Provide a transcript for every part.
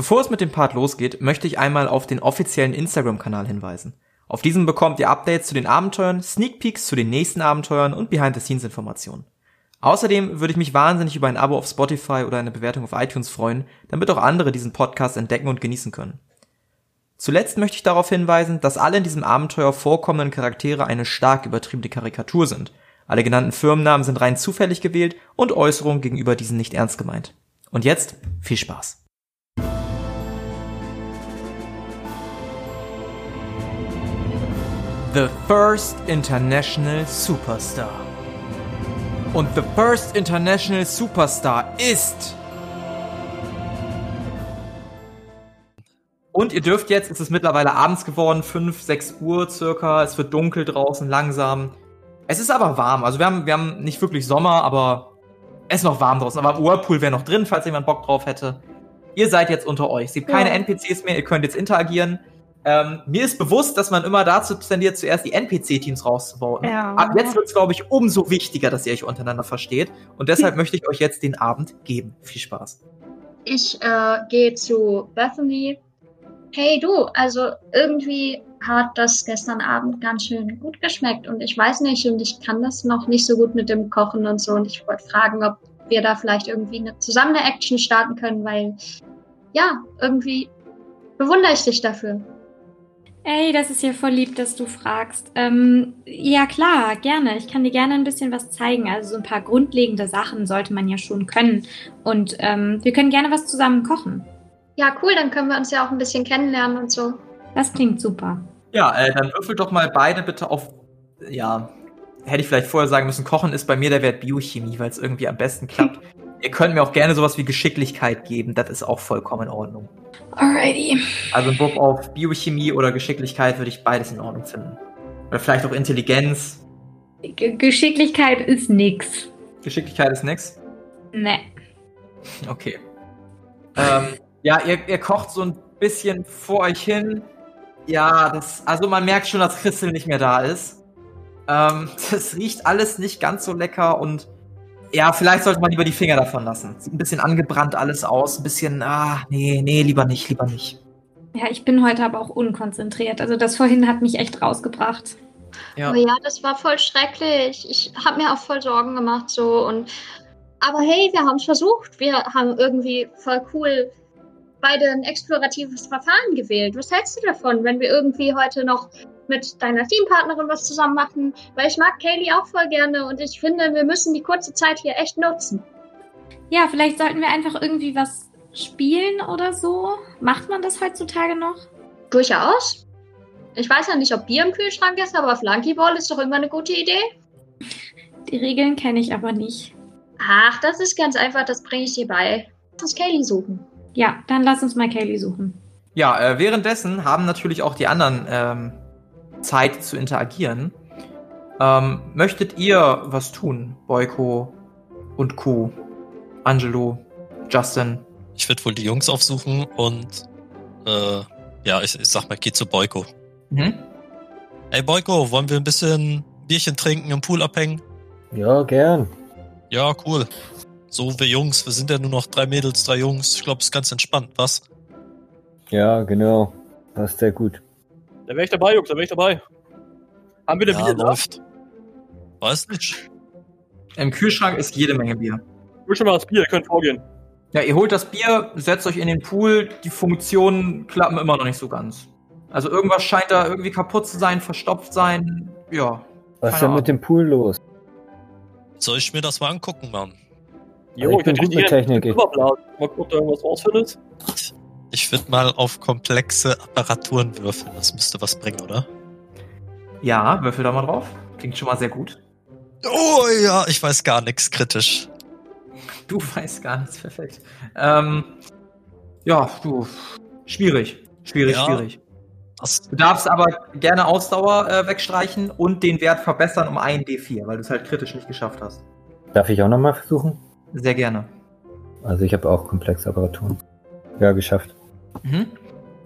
Bevor es mit dem Part losgeht, möchte ich einmal auf den offiziellen Instagram-Kanal hinweisen. Auf diesem bekommt ihr Updates zu den Abenteuern, Sneak Peeks zu den nächsten Abenteuern und Behind-the-Scenes-Informationen. Außerdem würde ich mich wahnsinnig über ein Abo auf Spotify oder eine Bewertung auf iTunes freuen, damit auch andere diesen Podcast entdecken und genießen können. Zuletzt möchte ich darauf hinweisen, dass alle in diesem Abenteuer vorkommenden Charaktere eine stark übertriebene Karikatur sind. Alle genannten Firmennamen sind rein zufällig gewählt und Äußerungen gegenüber diesen nicht ernst gemeint. Und jetzt viel Spaß. The First International Superstar. Und The First International Superstar ist. Und ihr dürft jetzt, es ist mittlerweile abends geworden, 5, 6 Uhr circa, es wird dunkel draußen langsam. Es ist aber warm, also wir haben, wir haben nicht wirklich Sommer, aber es ist noch warm draußen. Aber Whirlpool wäre noch drin, falls jemand Bock drauf hätte. Ihr seid jetzt unter euch. Es gibt keine NPCs mehr, ihr könnt jetzt interagieren. Ähm, mir ist bewusst, dass man immer dazu tendiert, zuerst die NPC-Teams rauszubauen. Ja. Ab jetzt wird es, glaube ich, umso wichtiger, dass ihr euch untereinander versteht. Und deshalb möchte ich euch jetzt den Abend geben. Viel Spaß. Ich äh, gehe zu Bethany. Hey du, also irgendwie hat das gestern Abend ganz schön gut geschmeckt und ich weiß nicht und ich kann das noch nicht so gut mit dem Kochen und so und ich wollte fragen, ob wir da vielleicht irgendwie eine, zusammen eine Action starten können, weil ja, irgendwie bewundere ich dich dafür. Ey, das ist ja voll lieb, dass du fragst. Ähm, ja, klar, gerne. Ich kann dir gerne ein bisschen was zeigen. Also so ein paar grundlegende Sachen sollte man ja schon können. Und ähm, wir können gerne was zusammen kochen. Ja, cool, dann können wir uns ja auch ein bisschen kennenlernen und so. Das klingt super. Ja, äh, dann würfelt doch mal beide bitte auf. Ja, hätte ich vielleicht vorher sagen müssen, Kochen ist bei mir der Wert Biochemie, weil es irgendwie am besten klappt. Ihr könnt mir auch gerne sowas wie Geschicklichkeit geben, das ist auch vollkommen in Ordnung. Alrighty. Also ein Wurf auf Biochemie oder Geschicklichkeit würde ich beides in Ordnung finden. Oder vielleicht auch Intelligenz. G Geschicklichkeit ist nix. Geschicklichkeit ist nix. Ne. Okay. Ähm, ja, ihr, ihr kocht so ein bisschen vor euch hin. Ja, das, also man merkt schon, dass Christel nicht mehr da ist. Ähm, das riecht alles nicht ganz so lecker und ja, vielleicht sollte man lieber die Finger davon lassen. Sieht ein bisschen angebrannt alles aus, ein bisschen, ah, nee, nee, lieber nicht, lieber nicht. Ja, ich bin heute aber auch unkonzentriert. Also das vorhin hat mich echt rausgebracht. Ja. Aber ja, das war voll schrecklich. Ich habe mir auch voll Sorgen gemacht so und aber hey, wir haben es versucht. Wir haben irgendwie voll cool beide ein exploratives Verfahren gewählt. Was hältst du davon, wenn wir irgendwie heute noch mit deiner Teampartnerin was zusammen machen? Weil ich mag Kaylee auch voll gerne und ich finde, wir müssen die kurze Zeit hier echt nutzen. Ja, vielleicht sollten wir einfach irgendwie was spielen oder so. Macht man das heutzutage noch? Durchaus. Ich weiß ja nicht, ob Bier im Kühlschrank ist, aber Flunkyball ist doch immer eine gute Idee. Die Regeln kenne ich aber nicht. Ach, das ist ganz einfach, das bringe ich dir bei. Lass uns Kaylee suchen. Ja, dann lass uns mal Kaylee suchen. Ja, äh, währenddessen haben natürlich auch die anderen ähm, Zeit zu interagieren. Ähm, möchtet ihr was tun, Boyko und Co., Angelo, Justin? Ich würde wohl die Jungs aufsuchen und äh, ja, ich, ich sag mal, geh zu Boyko. Mhm. Hey Boyko, wollen wir ein bisschen Bierchen trinken, im Pool abhängen? Ja, gern. Ja, cool. So, wir Jungs, wir sind ja nur noch drei Mädels, drei Jungs. Ich glaube, es ist ganz entspannt, was? Ja, genau. Passt sehr gut. Da wäre ich dabei, Jungs, da wäre ich dabei. Haben wir denn Ja, Bier da? läuft. Weiß nicht. Im Kühlschrank ist jede Menge Bier. Ich will schon mal das Bier, ihr könnt vorgehen. Ja, ihr holt das Bier, setzt euch in den Pool, die Funktionen klappen immer noch nicht so ganz. Also irgendwas scheint da irgendwie kaputt zu sein, verstopft sein. Ja. Was ist denn mit dem Pool los? Soll ich mir das mal angucken, Mann? Jo, ich bin hätte gut mit Technik. Mal gucken, ob da irgendwas rausfindet. Ich würde mal auf komplexe Apparaturen würfeln. Das müsste was bringen, oder? Ja, würfel da mal drauf. Klingt schon mal sehr gut. Oh ja, ich weiß gar nichts kritisch. Du weißt gar nichts, perfekt. Ähm, ja, du. Schwierig. Schwierig, Ja. schwierig. Du darfst aber gerne Ausdauer äh, wegstreichen und den Wert verbessern um einen D4, weil du es halt kritisch nicht geschafft hast. Darf ich auch nochmal versuchen? Sehr gerne. Also ich habe auch komplexe Apparaturen. Ja, geschafft. Mhm.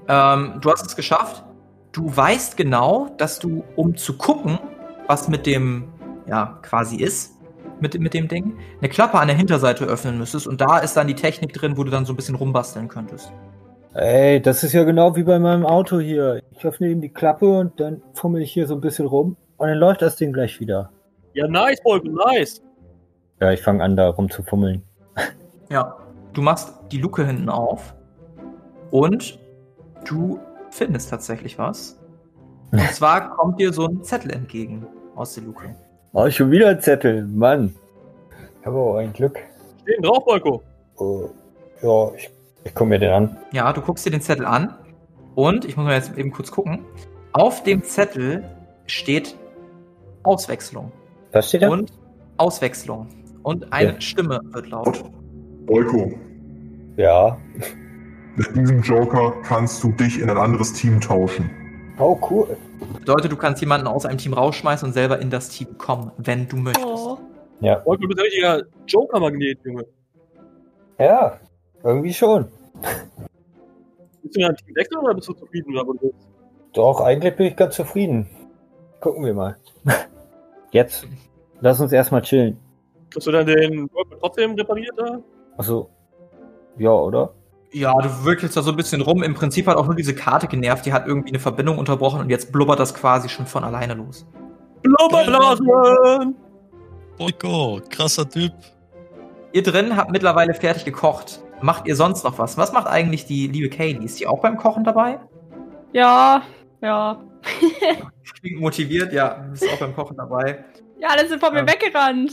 Ähm, du hast es geschafft. Du weißt genau, dass du, um zu gucken, was mit dem, ja, quasi ist, mit, mit dem Ding, eine Klappe an der Hinterseite öffnen müsstest und da ist dann die Technik drin, wo du dann so ein bisschen rumbasteln könntest. Ey, das ist ja genau wie bei meinem Auto hier. Ich öffne eben die Klappe und dann fummel ich hier so ein bisschen rum und dann läuft das Ding gleich wieder. Ja, nice, Volko, nice. Ja, ich fange an, da rumzufummeln. Ja. Du machst die Luke hinten auf und du findest tatsächlich was. Und zwar kommt dir so ein Zettel entgegen aus der Luke. Oh, schon wieder ein Zettel. Mann. Ich habe auch ein Glück. Stehen drauf, Volko. Oh, ja, ich, ich gucke mir den an. Ja, du guckst dir den Zettel an und ich muss mal jetzt eben kurz gucken. Auf dem Zettel steht Auswechslung Was steht da? und Auswechslung und eine Ja. Stimme wird laut. Boyko, Ja. Mit diesem Joker kannst du dich in ein anderes Team tauschen. Oh, cool. Bedeutet, du kannst jemanden aus einem Team rausschmeißen und selber in das Team kommen, wenn du möchtest. Oh. Ja. Volko, du bist ein richtiger Joker-Magnet, Junge. Ja, irgendwie schon. Bist du in ein Team wechseln oder bist du zufrieden, bist? Doch, eigentlich bin ich ganz zufrieden. Gucken wir mal. Jetzt. Lass uns erstmal chillen. Kriegst du dann den Volko trotzdem repariert da? Also, ja, oder? Ja, du wickelst da so ein bisschen rum. Im Prinzip hat auch nur diese Karte genervt. Die hat irgendwie eine Verbindung unterbrochen und jetzt blubbert das quasi schon von alleine los. Blubberblasen! Boyko, krasser Typ. Ihr drin habt mittlerweile fertig gekocht. Macht ihr sonst noch was? Was macht eigentlich die liebe Kaylee? Ist die auch beim Kochen dabei? Ja, ja. Klingt motiviert, ja, ist auch beim Kochen dabei. Ja, alle sind von mir Ja. weggerannt.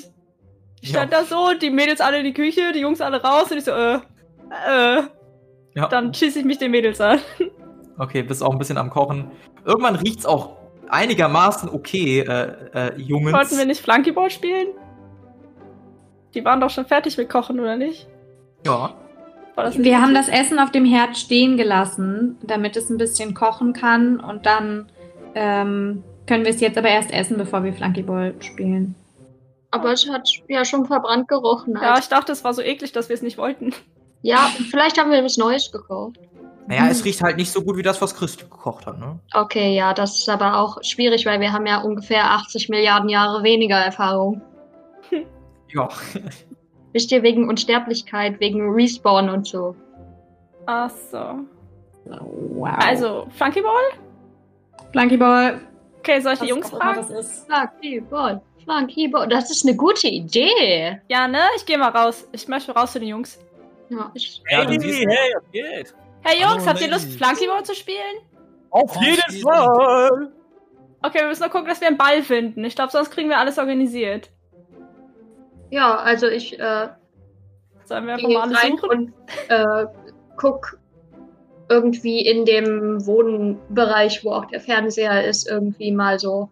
Ich stand da so, die Mädels alle in die Küche, die Jungs alle raus und ich so, äh, äh. Ja. Dann schieße ich mich den Mädels an. Okay, bist auch ein bisschen am Kochen. Irgendwann riecht's auch einigermaßen okay, äh, äh, Jungens. Wollten wir nicht Flunkyball spielen? Die waren doch schon fertig mit Kochen, oder nicht? Ja. War das nicht Wir haben das? Essen auf dem Herd stehen gelassen, damit es ein bisschen kochen kann und dann ähm, können wir es jetzt aber erst essen, bevor wir Flunkyball spielen. Aber es hat ja schon verbrannt gerochen. Ja, als- ich dachte, es war so eklig, dass wir es nicht wollten. Ja, vielleicht haben wir was Neues gekauft. Naja, es riecht halt nicht so gut wie das, was Christ gekocht hat, ne? Okay, ja, das ist aber auch schwierig, weil wir haben ja ungefähr 80 Milliarden Jahre weniger Erfahrung. Ja. Wisst ihr, wegen Unsterblichkeit, wegen Respawn und so. Ach so. Wow. Also, Flunkyball? Flunkyball. Okay, soll ich die Jungs fragen? Das ist. Flunkyball, Flunkyball. Das ist eine gute Idee. Ja, ne? Ich gehe mal raus. Ich möchte raus zu den Jungs. Ja, ich, hey, hey, was geht? Hey Hallo, Jungs, habt ihr Lust, Ladies. Flunkyball zu spielen? Auf Auf jeden jeden. Fall! Okay, wir müssen nur gucken, dass wir einen Ball finden. Ich glaube, sonst kriegen wir alles organisiert. ja, also ich äh, Sollen wir einfach mal alles rein suchen? und äh, guck irgendwie in dem Wohnbereich, wo auch der Fernseher ist, irgendwie mal so,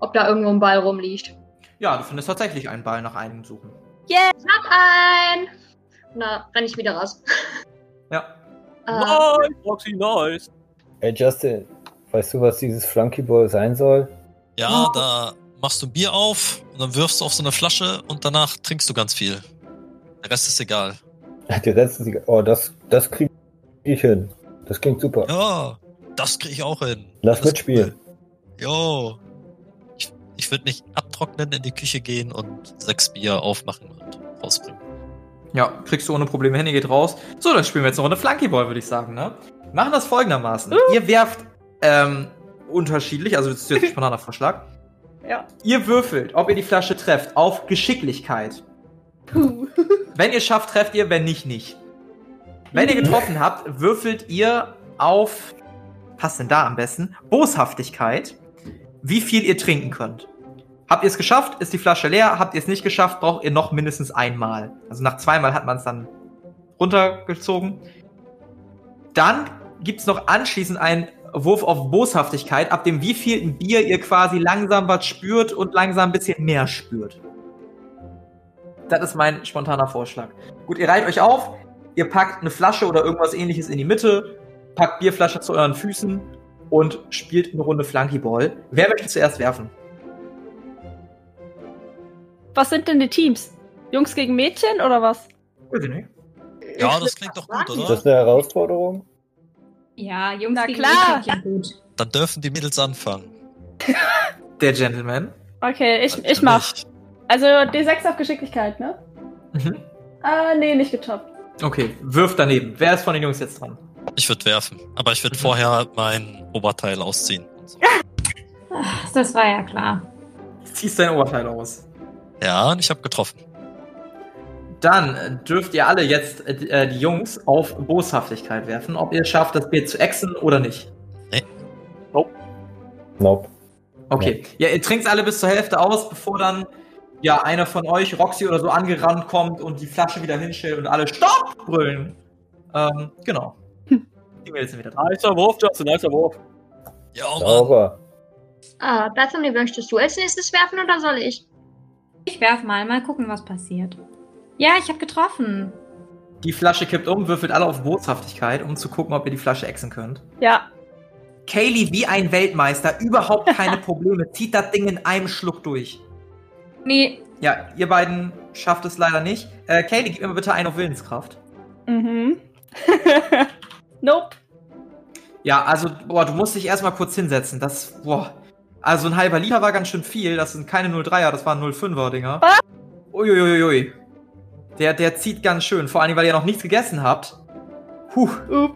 ob da irgendwo ein Ball rumliegt. Ja, du findest tatsächlich einen Ball nach einem Suchen. Hab ein! Na, renn ich wieder raus. Ja. Äh, Nice, Roxy, nice. Ey, Justin, weißt du, was dieses Flunkyball sein soll? Ja, da machst du ein Bier auf und dann wirfst du auf so eine Flasche und danach trinkst du ganz viel. Der Rest ist egal. Die Rest ist egal. Oh, das, das krieg ich hin. Das klingt super. Ja, das krieg ich auch hin. Lass Das mitspielen. Jo. Ich, ich würde mich abtrocknen, in die Küche gehen und sechs Bier aufmachen und rausbringen. Ja, kriegst du ohne Probleme hin, ihr geht raus. So, dann spielen wir jetzt eine Runde Flunkyball, würde ich sagen, ne? Machen das folgendermaßen. Ihr werft ähm, unterschiedlich, also das ist jetzt ein spontaner Vorschlag. Ja. Ihr würfelt, ob ihr die Flasche trefft, auf Geschicklichkeit. Wenn ihr schafft, trefft ihr, wenn nicht, nicht. Wenn ihr getroffen habt, würfelt ihr auf, passt denn da am besten, Boshaftigkeit, wie viel ihr trinken könnt. Habt ihr es geschafft, ist die Flasche leer. Habt ihr es nicht geschafft, braucht ihr noch mindestens einmal. Also nach zweimal hat man es dann runtergezogen. Dann gibt's noch anschließend einen Wurf auf Boshaftigkeit, ab dem wievielten Bier ihr quasi langsam was spürt und langsam ein bisschen mehr spürt. Das ist mein spontaner Vorschlag. Gut, ihr reiht euch auf, ihr packt eine Flasche oder irgendwas ähnliches in die Mitte, packt Bierflasche zu euren Füßen und spielt eine Runde Flunkyball. Wer möchte zuerst werfen? Was sind denn die Teams? Jungs gegen Mädchen oder was? Weiß ich nicht. Ja, das klingt doch gut, Ist oder? das eine Herausforderung? Ja, Jungs Na gegen klar. Mädchen klingt gut. Dann dürfen die Mädels anfangen. Der Gentleman. Okay, ich, ich mach. Also D6 auf Geschicklichkeit, ne? Mhm. Ah, nee, nicht getoppt. Okay, wirf daneben. Wer ist von den Jungs jetzt dran? Ich würde werfen, aber ich würde vorher mein Oberteil ausziehen. und so. Ach, Das war ja klar. Ziehst dein Oberteil aus. Ja, und ich habe getroffen. Dann äh, dürft ihr alle jetzt äh, die Jungs auf Boshaftigkeit werfen, ob ihr es schafft, das Bier zu exen oder nicht. Nope. Okay. Ja, ihr trinkt alle bis zur Hälfte aus, bevor dann ja einer von euch, Roxy oder so, angerannt kommt und die Flasche wieder hinstellt und alle Stopp brüllen. Ähm, genau. Die Mädels sind wieder dran. Nicer Wurf, Justin, nicer Wurf. Ja, Mann. Sauber. Ah, Bethany, möchtest du als nächstes werfen oder soll ich? Ich werf mal, mal gucken, was passiert. Ja, ich habe getroffen. Die Flasche kippt um, würfelt alle auf Boshaftigkeit, um zu gucken, ob ihr die Flasche exen könnt. Ja. Kaylee wie ein Weltmeister, überhaupt keine Probleme, zieht das Ding in einem Schluck durch. Nee, Ja, ihr beiden schafft es leider nicht. Äh, Kaylee, gib mir bitte einen auf Willenskraft. Mhm. nope. Ja, also, boah, du musst dich erstmal kurz hinsetzen. Das, boah. Also ein halber Liter war ganz schön viel. Das sind keine 03er, das waren 05er Dinger. Was? Uiuiui. Der, der zieht ganz schön. Vor allem, weil ihr noch nichts gegessen habt. Puh,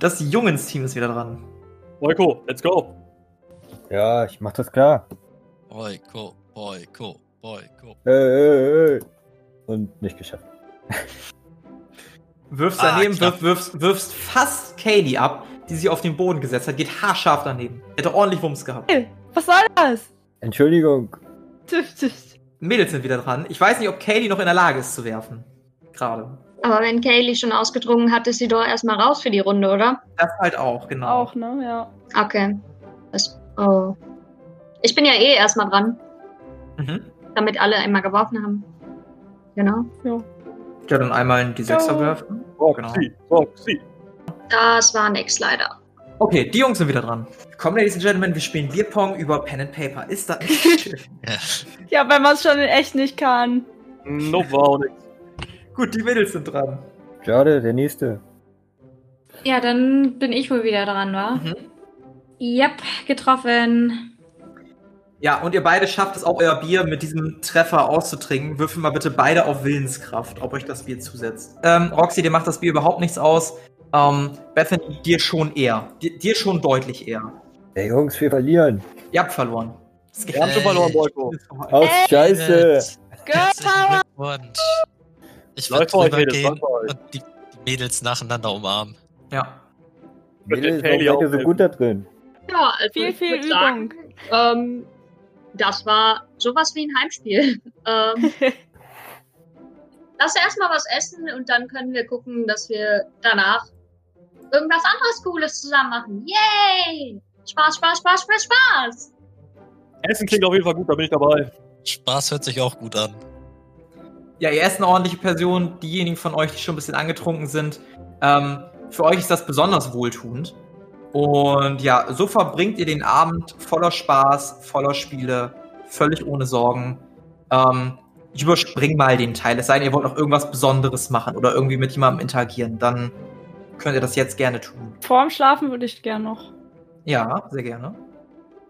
das Jungensteam ist wieder dran. Boyko, let's go. Ja, ich mach das klar. Boyko, Boyko, Boyko. Äh, äh, äh. Und nicht geschafft. Wirfst Ah, daneben, knapp. wirf, wirfst, wirfst fast Kaylee ab, die sich auf den Boden gesetzt hat. Geht haarscharf daneben. Hätte ordentlich Wumms gehabt. Was soll das? Entschuldigung. Tüff, tüff. Mädels sind wieder dran. Ich weiß nicht, ob Kaylee noch in der Lage ist zu werfen. Gerade. Aber wenn Kaylee schon ausgedrungen hat, ist sie doch erstmal raus für die Runde, oder? Das halt auch, genau. Auch, ne? Ja. Okay. Das, oh. Ich bin ja eh erstmal dran, Mhm. damit alle einmal geworfen haben. Genau. Ja, dann einmal in die Sechser Ja. werfen. Roxy, Roxy. Das war nix leider. Okay, die Jungs sind wieder dran. Komm, Ladies and Gentlemen, wir spielen Bierpong über Pen and Paper. Ist das nicht schön? Ja. Wenn man es schon in echt nicht kann. War auch nix. Gut, die Mädels sind dran. Schade, der nächste. ja, dann bin ich wohl wieder dran, wa? Mhm. Yep, getroffen. Ja, und ihr beide schafft es auch, euer Bier mit diesem Treffer auszutrinken. Würfel mal bitte beide auf Willenskraft, ob euch das Bier zusetzt. Ähm, Roxy, dir macht das Bier überhaupt nichts aus. Ähm, Bethany, dir schon eher. Dir, dir schon deutlich eher. Ey, Jungs, wir verlieren. Ihr habt verloren. Das Wir haben schon verloren, Boyko. Aus Ey, Scheiße. Girl Power! Glückwunsch. Ich würde rübergehen und die, die Mädels nacheinander umarmen. Ja. Mädels, warum seid ihr so gut da drin? Ja, also Viel, viel würd sagen, ähm, das war sowas wie ein Heimspiel. ähm, lass erstmal was essen und dann können wir gucken, dass wir danach irgendwas anderes Cooles zusammen machen. Yay! Spaß, Spaß, Spaß, Spaß, Spaß! Essen klingt auf jeden Fall gut, da bin ich dabei. Spaß hört sich auch gut an. Ja, ihr erst eine ordentliche Person. Diejenigen von euch, die schon ein bisschen angetrunken sind, ähm, für euch ist das besonders wohltuend. Und ja, so verbringt ihr den Abend voller Spaß, voller Spiele, völlig ohne Sorgen. Ähm, ich überspring mal den Teil. Es sei denn, ihr wollt noch irgendwas Besonderes machen oder irgendwie mit jemandem interagieren. Dann könnt ihr das jetzt gerne tun. Vorm Schlafen würde ich gern noch. Ja, sehr gerne.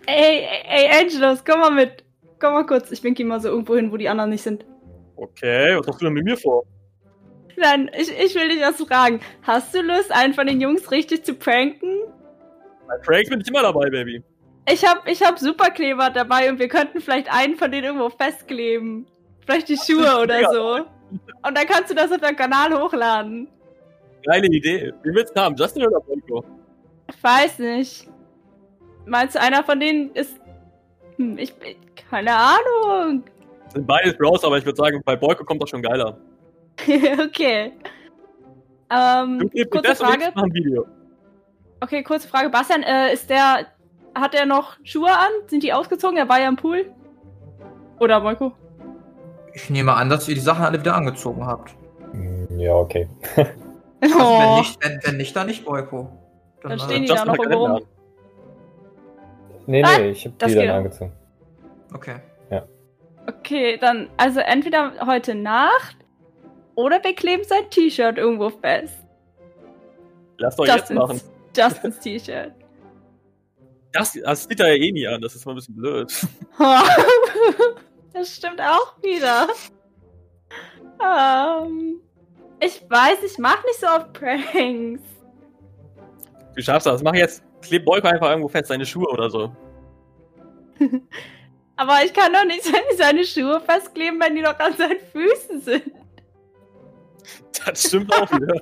Ey, ey, ey, Angelos, komm mal mit. Komm mal kurz. Ich winke mal so irgendwo hin, wo die anderen nicht sind. Okay, was hast du denn mit mir vor? Nein, ich, ich will dich was fragen. Hast du Lust, einen von den Jungs richtig zu pranken? Bei Pranks bin ich immer dabei, Baby. Ich hab, ich hab Superkleber dabei und wir könnten vielleicht einen von denen irgendwo festkleben. Vielleicht die Schuhe oder so. Und dann kannst du das auf deinem Kanal hochladen. Geile Idee. Wie willst du haben? Justin oder Boyko? Ich weiß nicht. Meinst du, einer von denen ist. Hm, ich. Keine Ahnung. Sind beides Bros, aber ich würde sagen, bei Boyko kommt das schon geiler. okay. Ähm, Du gibst kurze Frage. Okay, kurze Frage. Bastian, äh, ist der. Hat er noch Schuhe an? Sind die ausgezogen? Er war ja im Pool. Oder Moiko? Ich nehme an, dass ihr die Sachen alle wieder angezogen habt. Hm, Ja, okay. Also wenn, Oh. nicht, wenn, wenn nicht, dann nicht Boyko. Dann äh, stehen die da noch irgendwo rum. Nee, Nein, nee, ich hab das die dann angezogen. Okay. Okay, dann, also entweder heute Nacht oder wir kleben sein T-Shirt irgendwo fest. Lass doch jetzt machen. Justins T-Shirt. Das, das sieht er ja eh nie an, das ist mal ein bisschen blöd. das stimmt auch wieder. Ähm, Ich weiß, ich mach nicht so oft Pranks. Du schaffst das. Mach jetzt. Kleb Boyko einfach irgendwo fest, seine Schuhe oder so. Aber ich kann doch nicht seine, Schuhe festkleben, wenn die noch an seinen Füßen sind. Das stimmt auch wieder.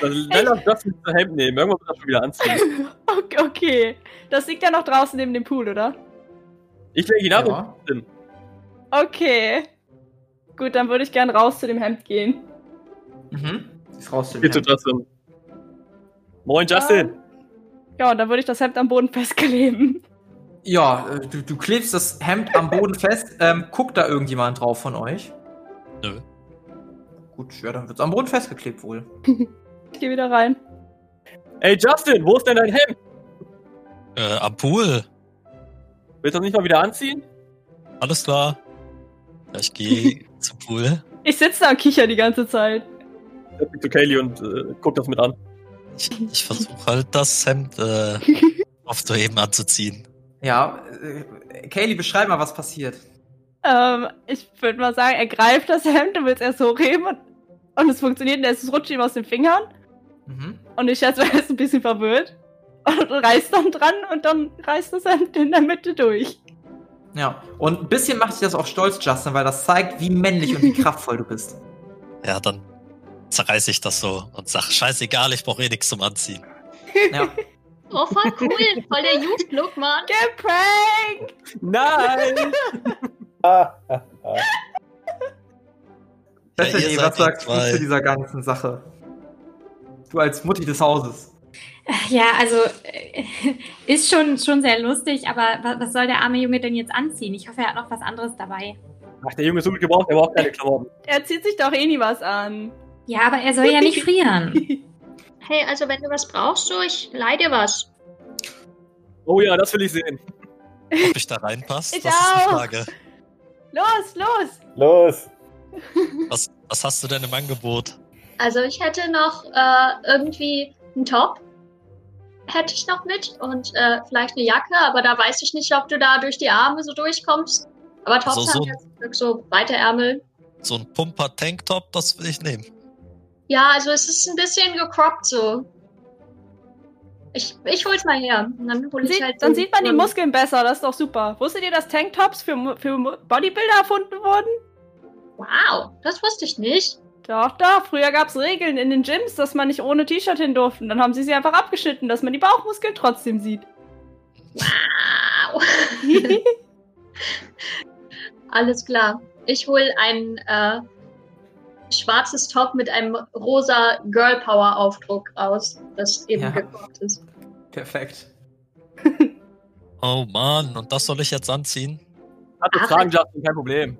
Dann dann lass das mit zur Hemd nehmen. Irgendwann wird das schon wieder anziehen. Okay, okay. Das liegt ja noch draußen neben dem Pool, oder? Ich lege ihn ab Ja. und Okay. Gut, dann würde ich gern raus zu dem Hemd gehen. Mhm. Ist raus. Geh zu Justin. Moin, Justin. Ja, und dann würde ich das Hemd am Boden festkleben. Ja, äh, du, du klebst das Hemd am Boden fest. Ähm, guckt da irgendjemand drauf von euch? Nö. Gut, ja, dann wird's am Boden festgeklebt wohl. Ich gehe wieder rein. Ey, Justin, wo ist denn dein Hemd? Äh, am Pool. Willst du das nicht mal wieder anziehen? Alles klar. Ja, ich gehe zum Pool. Ich sitze da und kicher die ganze Zeit. Setz dich zu Kaylee und äh, guck das mit an. Ich, ich versuche halt das Hemd äh, auf so eben anzuziehen. Ja, äh, Kaylee, beschreib mal, was passiert. Ähm, ich würde mal sagen, er greift das Hemd und will es erst hochheben und, und es funktioniert und es rutscht ihm aus den Fingern. Mhm. Und ich schätze, er ist ein bisschen verwirrt. Und reißt dann dran und dann reißt das Hemd in der Mitte durch. Ja, und ein bisschen macht dich das auch stolz, Justin, weil das zeigt, wie männlich und wie kraftvoll du bist. Ja, dann zerreiße ich das so und sag, scheißegal, ich brauche eh nichts zum Anziehen. Ja. Oh, voll cool. Voll der Youth-Look, Mann. Geprankt! Nein! Ah, ah, ah. Bethany, ihr seid was sagst du zu dieser ganzen Sache? Du als Mutti des Hauses. Ja, also äh, ist schon, schon sehr lustig, aber was, soll der arme Junge denn jetzt anziehen? Ich hoffe, er hat noch was anderes dabei. Ach, der Junge ist so gut gebraucht, der braucht keine Klamotten. Er zieht sich doch eh nie was an. Ja, aber er soll ja nicht frieren. Hey, also wenn du was brauchst, so, ich leih dir was. Oh ja, das will ich sehen. Ob ich da reinpasse, Ich das ist die auch. Frage. Los, los! Los! Was, was hast du denn im Angebot? Also ich hätte noch äh, irgendwie einen Top. Hätte ich noch mit und äh, vielleicht eine Jacke, aber da weiß ich nicht, ob du da durch die Arme so durchkommst. Aber Tops Also so wirklich so weite Ärmel. So ein Pumper-Tanktop, das will ich nehmen. Ja, also es ist ein bisschen gecroppt so. Ich, ich hol's mal her. Und dann hol ich Sieht, halt dann sieht man die Muskeln besser, das ist doch super. Wusstet ihr, dass Tanktops für, für Bodybuilder erfunden wurden? Wow, das wusste ich nicht. Doch, doch. Früher gab es Regeln in den Gyms, dass man nicht ohne T-Shirt hin durfte. Und Dann haben sie sie einfach abgeschnitten, dass man die Bauchmuskeln trotzdem sieht. Wow. Alles klar. Ich hol ein äh, schwarzes Top mit einem rosa Girl Power Aufdruck raus, das eben Ja. gecroppt ist. Perfekt. Oh Mann, und das soll ich jetzt anziehen? Ach, tragen, Justin, kein Problem.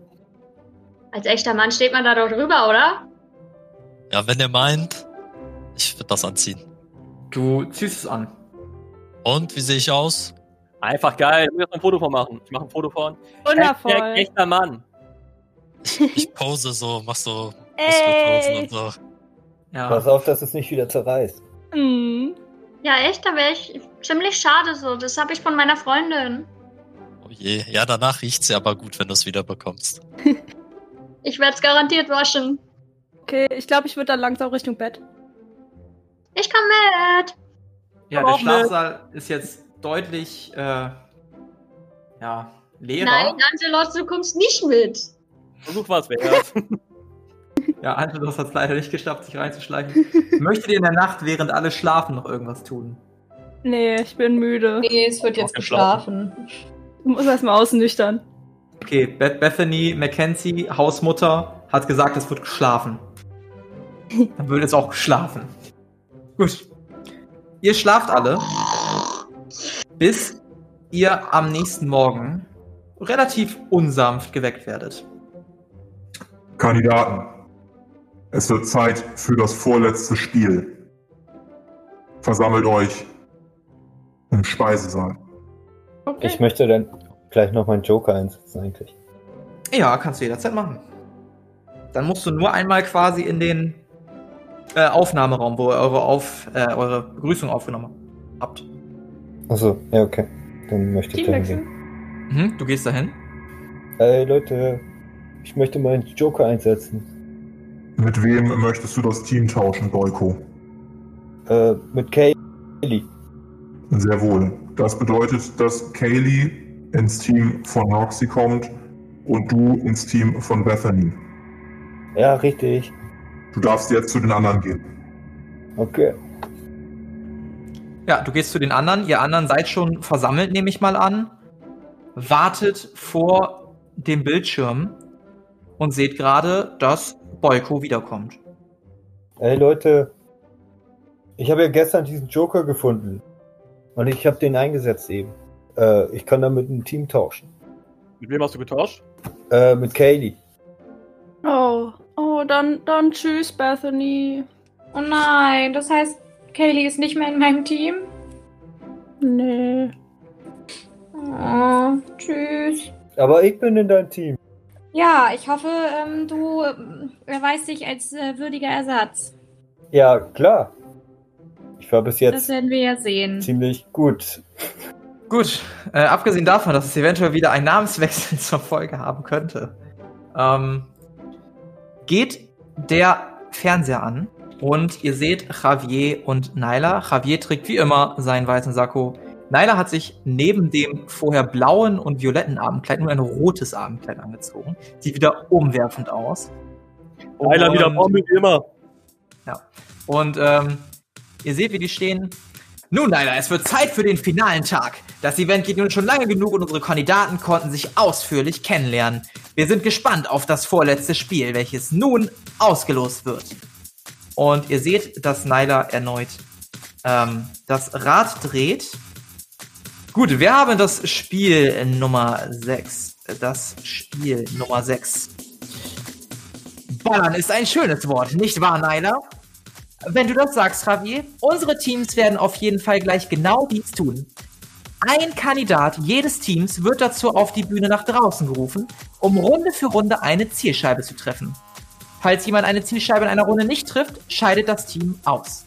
Als echter Mann steht man da doch drüber, oder? Ja, wenn ihr meint, ich würde das anziehen. Du ziehst es an. Und, wie sehe ich aus? Einfach geil. Du musst jetzt ein Foto von machen. Ich mache ein Foto von. Wundervoll. Hashtag echter Mann. Ich pose so, mach so Muskelposen und so. Ja. Pass auf, dass es nicht wieder zerreißt. Mhm. Ja, echt, da wäre ich ziemlich schade so. Das habe ich von meiner Freundin. Oh je. Ja, danach riecht's ja aber gut, wenn du es wieder bekommst. Ich werde es garantiert waschen. Okay, ich glaube, ich würde dann langsam Richtung Bett. Ich komme mit. Ja, Aber der auch mit. Schlafsaal ist jetzt deutlich, äh, ja, leerer. Nein, Angelos, du kommst nicht mit. Versuch was wert. Ja, Angelos hat es leider nicht geschafft, sich reinzuschleichen. Möchtet ihr in der Nacht, während alle schlafen, noch irgendwas tun? Nee, ich bin müde. Nee, es wird jetzt geschlafen. geschlafen. Ich muss erstmal ausnüchtern. Okay, Beth Bethany Mackenzie, Hausmutter, hat gesagt, es wird geschlafen. Dann wird es auch geschlafen. Gut. Ihr schlaft alle, bis ihr am nächsten Morgen relativ unsanft geweckt werdet. Kandidaten, es wird Zeit für das vorletzte Spiel. Versammelt euch im Speisesaal. Okay. Ich möchte dann gleich noch meinen Joker einsetzen, eigentlich. Ja, kannst du jederzeit machen. Dann musst du nur einmal quasi in den äh, Aufnahmeraum, wo ihr eure, Auf, äh, eure Begrüßung aufgenommen habt. Achso, ja, okay. Dann möchte ich da Teamwechsel. hingehen. Mhm, du gehst dahin. Hey Leute, Ich möchte meinen Joker einsetzen. Mit wem möchtest du das Team tauschen, Boyko? Äh, mit Kaylee. Sehr wohl. Das bedeutet, dass Kaylee ins Team von Roxy kommt und du ins Team von Bethany. Ja, richtig. Du darfst jetzt zu den anderen gehen. Okay. Ja, du gehst zu den anderen. Ihr anderen seid schon versammelt, nehme ich mal an. Wartet vor dem Bildschirm und seht gerade, dass Boyko wiederkommt. Ey Leute, ich habe ja gestern diesen Joker gefunden. Und ich habe den eingesetzt eben. Äh, ich kann damit ein Team tauschen. Mit wem hast du getauscht? Äh, mit Kaylee. Oh, oh, dann, dann tschüss, Bethany. Oh nein, das heißt, Kaylee ist nicht mehr in meinem Team? Nee. Oh, tschüss. Aber ich bin in deinem Team. Ja, ich hoffe, ähm, du erweist dich als äh, würdiger Ersatz. Ja, klar. Ich war bis Das jetzt werden wir ja sehen. ziemlich gut. Gut, äh, abgesehen davon, dass es eventuell wieder einen Namenswechsel zur Folge haben könnte, ähm, geht der Fernseher an und ihr seht Javier und Nyla. Javier trägt wie immer seinen weißen Sakko. Nyla hat sich neben dem vorher blauen und violetten Abendkleid nur ein rotes Abendkleid angezogen. Sieht wieder umwerfend aus. Und- wieder Bombe wie immer. Und ähm, ihr seht, wie die stehen. Nun, leider, es wird Zeit für den finalen Tag. Das Event geht nun schon lange genug und unsere Kandidaten konnten sich ausführlich kennenlernen. Wir sind gespannt auf das vorletzte Spiel, welches nun ausgelost wird. Und ihr seht, dass Nyla erneut ähm, das Rad dreht. Gut, wir haben das Spiel Nummer 6. Das Spiel Nummer 6. Ballern ist ein schönes Wort, nicht wahr, Nyla? Wenn du das sagst, Javier, unsere Teams werden auf jeden Fall gleich genau dies tun. Ein Kandidat jedes Teams wird dazu auf die Bühne nach draußen gerufen, um Runde für Runde eine Zielscheibe zu treffen. Falls jemand eine Zielscheibe in einer Runde nicht trifft, scheidet das Team aus.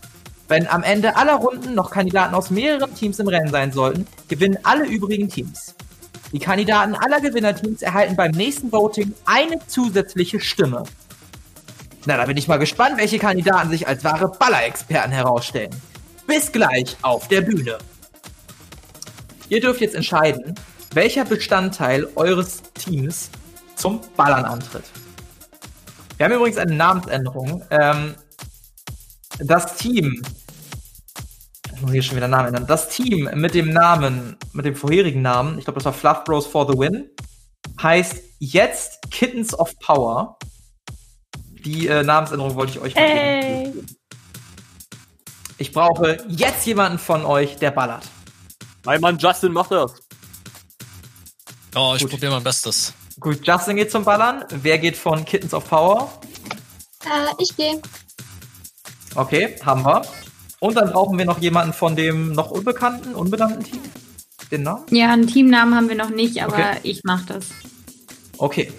Wenn am Ende aller Runden noch Kandidaten aus mehreren Teams im Rennen sein sollten, gewinnen alle übrigen Teams. Die Kandidaten aller Gewinnerteams erhalten beim nächsten Voting eine zusätzliche Stimme. Na, da bin ich mal gespannt, welche Kandidaten sich als wahre Ballerexperten herausstellen. Bis gleich auf der Bühne. Ihr dürft jetzt entscheiden, welcher Bestandteil eures Teams zum Ballern antritt. Wir haben übrigens eine Namensänderung. Ähm, das Team, ich muss hier schon wieder Namen ändern. Das Team mit dem Namen, mit dem vorherigen Namen, ich glaube, das war Fluff Bros for the Win, heißt jetzt Kittens of Power. Die äh, Namensänderung wollte ich euch Ey. mitgeben. Ich brauche jetzt jemanden von euch, der ballert. Mein Mann Justin macht das. Oh, ich probiere mein Bestes. Gut, Justin geht zum Ballern. Wer geht von Kittens of Power? Äh, ich gehe. Okay, haben wir. Und dann brauchen wir noch jemanden von dem noch unbekannten, unbenannten Team. Den Namen? Ja, einen Teamnamen haben wir noch nicht, aber Okay. ich mach das. Okay.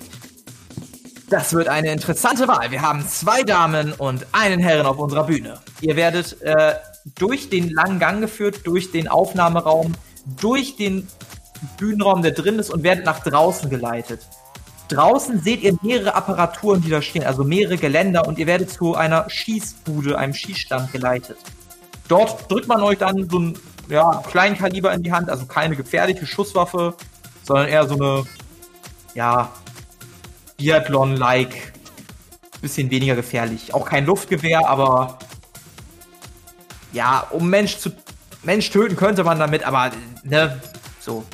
Das wird eine interessante Wahl. Wir haben zwei Damen und einen Herren auf unserer Bühne. Ihr werdet äh, durch den langen Gang geführt, durch den Aufnahmeraum, durch den Bühnenraum, der drin ist, und werdet nach draußen geleitet. Draußen seht ihr mehrere Apparaturen, die da stehen, also mehrere Geländer, und ihr werdet zu einer Schießbude, einem Schießstand geleitet. Dort drückt man euch dann so ein ja, Kleinkaliber in die Hand, also keine gefährliche Schusswaffe, sondern eher so eine, ja, Biathlon-like, bisschen weniger gefährlich. Auch kein Luftgewehr, aber ja, um Mensch zu Mensch töten könnte man damit, aber ne, so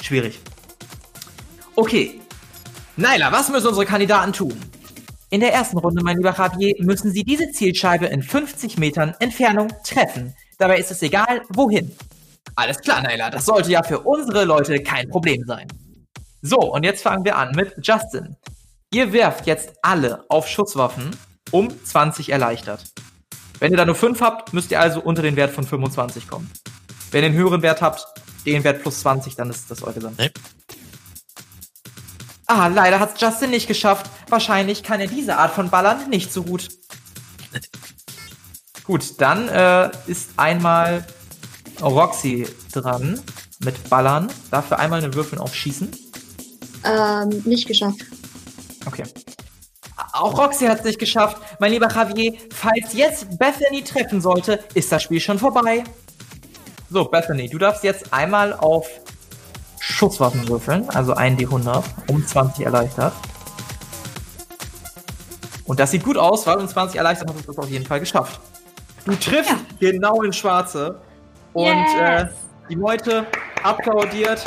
schwierig. Okay. Naila, was müssen unsere Kandidaten tun? In der ersten Runde, mein lieber Javier, müssen sie diese Zielscheibe in 50 Metern Entfernung treffen. Dabei ist es egal, wohin. Alles klar, Naila, das sollte ja für unsere Leute kein Problem sein. So, und jetzt fangen wir an mit Justin. Ihr werft jetzt alle auf Schusswaffen um 20 erleichtert. Wenn ihr da nur 5 habt, müsst ihr also unter den Wert von 25 kommen. Wenn ihr einen höheren Wert habt, den Wert plus 20, dann ist das eure Sache. Nee. Ah, leider hat's Justin nicht geschafft. Wahrscheinlich kann er diese Art von Ballern nicht so gut. Gut, dann äh, ist einmal Roxy dran mit Ballern. Dafür einmal eine Würfeln auf Schießen. Ähm, nicht geschafft. Okay. Auch Roxy hat es nicht geschafft. Mein lieber Javier, falls jetzt Bethany treffen sollte, ist das Spiel schon vorbei. So, Bethany, du darfst jetzt einmal auf Schusswaffen würfeln, also 1d100, um 20 erleichtert. Und das sieht gut aus, weil um 20 erleichtert hast du es auf jeden Fall geschafft. Du triffst genau ins Schwarze und Yes. äh, die Leute applaudiert.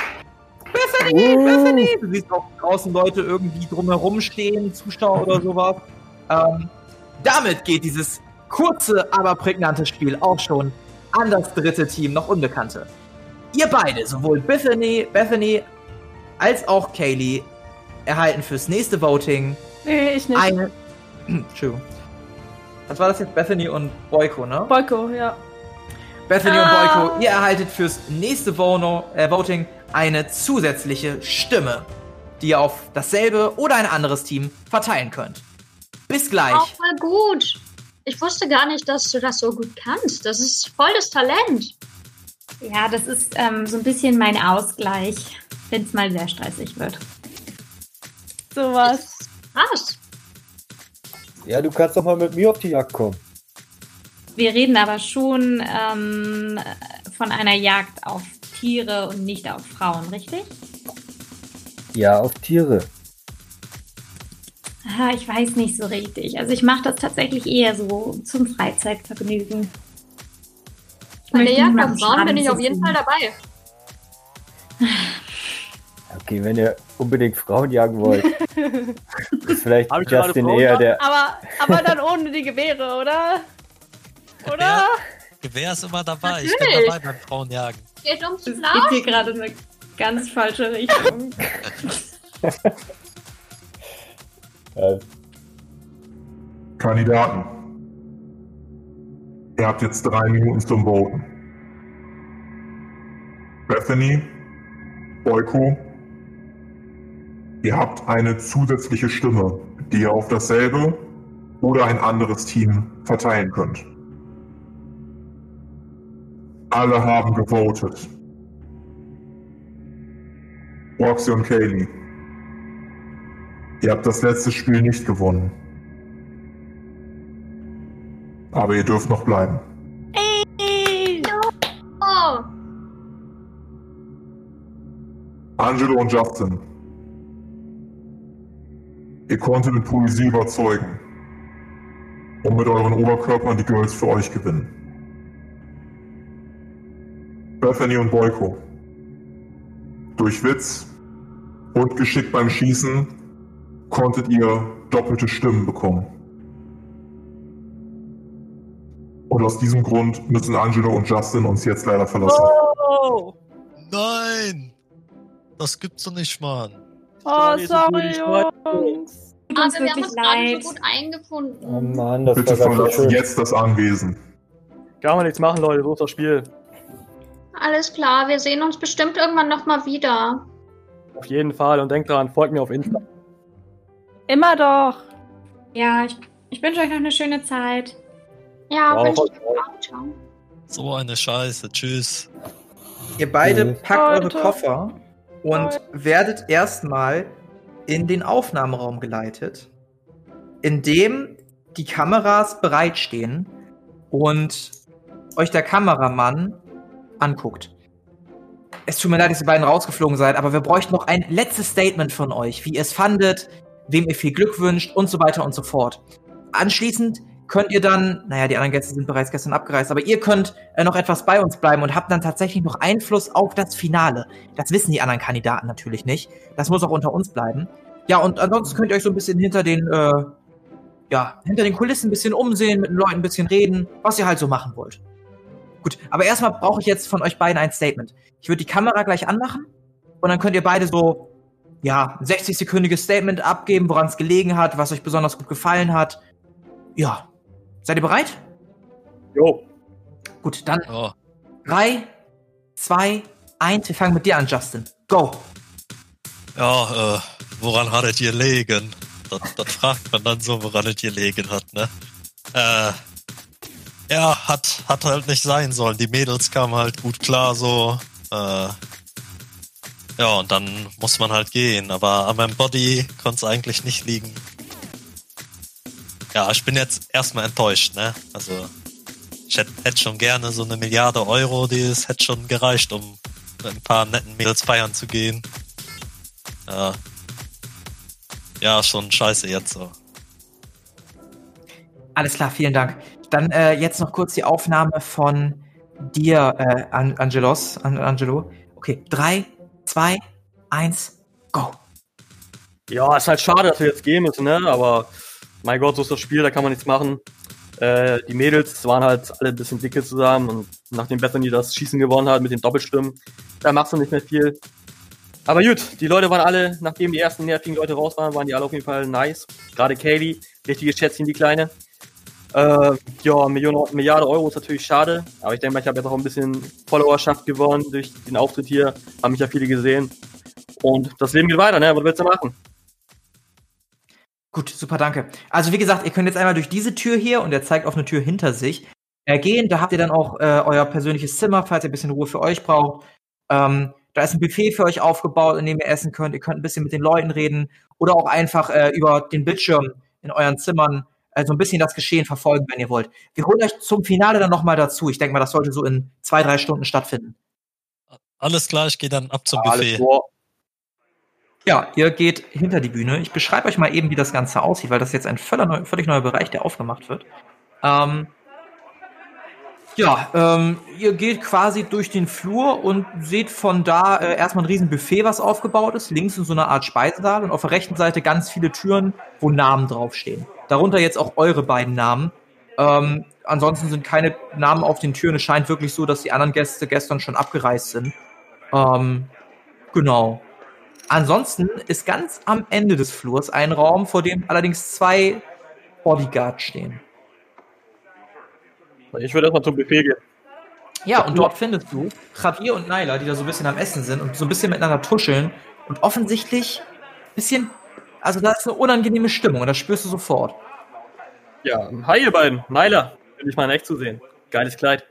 Bethany, Bethany! Du siehst auch draußen Leute irgendwie drumherum stehen, Zuschauer oder sowas. Ähm, damit geht dieses kurze, aber prägnante Spiel auch schon an das dritte Team, noch Unbekannte. Ihr beide, sowohl Bethany, Bethany als auch Kaylee, erhalten fürs nächste Voting Nee, ich nicht. eine. Entschuldigung. Was war das jetzt? Bethany und Boyko, ne? Boyko, ja. Bethany Ah. und Boyko, ihr erhaltet fürs nächste Vono, äh, Voting eine zusätzliche Stimme, die ihr auf dasselbe oder ein anderes Team verteilen könnt. Bis gleich. Auch voll gut. Ich wusste gar nicht, dass du das so gut kannst. Das ist voll das Talent. Ja, das ist ähm, so ein bisschen mein Ausgleich, wenn es mal sehr stressig wird. Sowas. Krass. Ja, du kannst doch mal mit mir auf die Jagd kommen. Wir reden aber schon ähm, von einer Jagd auf Tiere und nicht auf Frauen, richtig? Ja, auf Tiere. Ah, ich weiß nicht so richtig. Also ich mache das tatsächlich eher so zum Freizeitvergnügen. Ich Bei der Jagd auf Frauen bin ich auf jeden Fall dabei. Okay, wenn ihr unbedingt Frauen jagen wollt, ist vielleicht Hab Justin eher der. Aber, aber dann ohne die Gewehre, oder? Oder? Gewehr, Gewehr ist immer dabei. Ich bin Natürlich. dabei beim Frauenjagen. Geht ums Das Blau. geht hier gerade in eine ganz falsche Richtung. Äh, Kandidaten. Ihr habt jetzt drei Minuten zum Voten. Bethany, Boyko, ihr habt eine zusätzliche Stimme, die ihr auf dasselbe oder ein anderes Team verteilen könnt. Alle haben gewotet. Roxy und Kaylee. Ihr habt das letzte Spiel nicht gewonnen. Aber ihr dürft noch bleiben. Angelo und Justin. Ihr konntet mit Poesie überzeugen. Und mit euren Oberkörpern die Girls für euch gewinnen. Bethany und Boyko. Durch Witz und Geschick beim Schießen konntet ihr doppelte Stimmen bekommen. Und aus diesem Grund müssen Angelo und Justin uns jetzt leider verlassen. Oh! Nein! Das gibt's doch nicht, Mann. Oh, Sorry, Jungs. Aber wir haben uns gerade so gut eingefunden. oh Mann, das Bitte schön. jetzt das Anwesen. Kann man nichts machen, Leute. So ist das Spiel. Alles klar, wir sehen uns bestimmt irgendwann nochmal wieder. Auf jeden Fall. Und denkt dran, folgt mir auf Insta. Immer doch. Ja, ich, ich wünsche euch noch eine schöne Zeit. Ja, Ja, wünsche ich auch. Ciao. So eine Scheiße. Tschüss. Ihr beide Mhm. packt eure. Koffer und Leute. werdet erstmal in den Aufnahmeraum geleitet, in dem die Kameras bereitstehen und euch der Kameramann anguckt. Es tut mir leid, dass ihr beiden rausgeflogen seid, aber wir bräuchten noch ein letztes Statement von euch, wie ihr es fandet, wem ihr viel Glück wünscht und so weiter und so fort. Anschließend könnt ihr dann, naja, die anderen Gäste sind bereits gestern abgereist, aber ihr könnt äh, noch etwas bei uns bleiben und habt dann tatsächlich noch Einfluss auf das Finale. Das wissen die anderen Kandidaten natürlich nicht. Das muss auch unter uns bleiben. Ja, und ansonsten könnt ihr euch so ein bisschen hinter den, äh, ja, hinter den Kulissen ein bisschen umsehen, mit den Leuten ein bisschen reden, was ihr halt so machen wollt. Gut, aber erstmal brauche ich jetzt von euch beiden ein Statement. Ich würde die Kamera gleich anmachen und dann könnt ihr beide so, ja, ein 60-sekündiges Statement abgeben, woran es gelegen hat, was euch besonders gut gefallen hat. Ja. Seid ihr bereit? Jo. Gut, dann Ja. drei, zwei, eins. Wir fangen mit dir an, Justin. Go. Ja, äh, woran hat es gelegen? Das, das fragt man dann so, woran es gelegen hat, ne? Äh, ja, hat, hat halt nicht sein sollen. Die Mädels kamen halt gut klar, so. Äh, ja, und dann muss man halt gehen. Aber an meinem Body konnte es eigentlich nicht liegen. Ja, ich bin jetzt erstmal enttäuscht, ne? Also, ich hätte hätt schon gerne so eine Milliarde Euro, die es hätte schon gereicht, um mit ein paar netten Mädels feiern zu gehen. Ja. Ja, schon scheiße jetzt so. Alles klar, vielen Dank. Dann äh, jetzt noch kurz die Aufnahme von dir, äh, An Angelos, An Angelo. Okay, drei, zwei, eins, go. Ja, ist halt schade, dass wir jetzt gehen müssen, ne? Aber mein Gott, so ist das Spiel, da kann man nichts machen. Äh, die Mädels waren halt alle ein bisschen dicke zusammen und nachdem Bethany das Schießen gewonnen hat mit den Doppelstimmen, da machst du nicht mehr viel. Aber gut, die Leute waren alle, nachdem die ersten nervigen Leute raus waren, waren die alle auf jeden Fall nice. Gerade Kaylee, richtiges Schätzchen, die Kleine. Äh, ja, Million, Milliarde Euro ist natürlich schade, aber ich denke mal, ich habe jetzt auch ein bisschen Followerschaft gewonnen durch den Auftritt hier. Haben mich ja viele gesehen. Und das Leben geht weiter, ne? Was willst du machen? Gut, super, danke. Also wie gesagt, ihr könnt jetzt einmal durch diese Tür hier und er zeigt auf eine Tür hinter sich äh, gehen. Da habt ihr dann auch äh, euer persönliches Zimmer, falls ihr ein bisschen Ruhe für euch braucht. Ähm, da ist ein Buffet für euch aufgebaut, in dem ihr essen könnt. Ihr könnt ein bisschen mit den Leuten reden oder auch einfach äh, über den Bildschirm in euren Zimmern äh, so ein bisschen das Geschehen verfolgen, wenn ihr wollt. Wir holen euch zum Finale dann nochmal dazu. Ich denke mal, das sollte so in zwei, drei Stunden stattfinden. Alles klar, ich gehe dann ab zum Alles Buffet. Ja, ihr geht hinter die Bühne. Ich beschreibe euch mal eben, wie das Ganze aussieht, weil das jetzt ein völlig neuer Bereich, der aufgemacht wird. Ähm, ja, ähm, ihr geht quasi durch den Flur und seht von da äh, erstmal ein riesen Buffet, was aufgebaut ist. Links in so einer Art Speisesaal und auf der rechten Seite ganz viele Türen, wo Namen draufstehen. Darunter jetzt auch eure beiden Namen. Ähm, ansonsten sind keine Namen auf den Türen. Es scheint wirklich so, dass die anderen Gäste gestern schon abgereist sind. Ähm, genau. Ansonsten ist ganz am Ende des Flurs ein Raum, vor dem allerdings zwei Bodyguards stehen. Ich würde erstmal zum Buffet gehen. Ja, und dort findest du Javier und Naila, die da so ein bisschen am Essen sind und so ein bisschen miteinander tuscheln und offensichtlich ein bisschen, also da ist eine unangenehme Stimmung und das spürst du sofort. Ja, hi ihr beiden. Naila, bin ich mal in echt zu sehen. Geiles Kleid.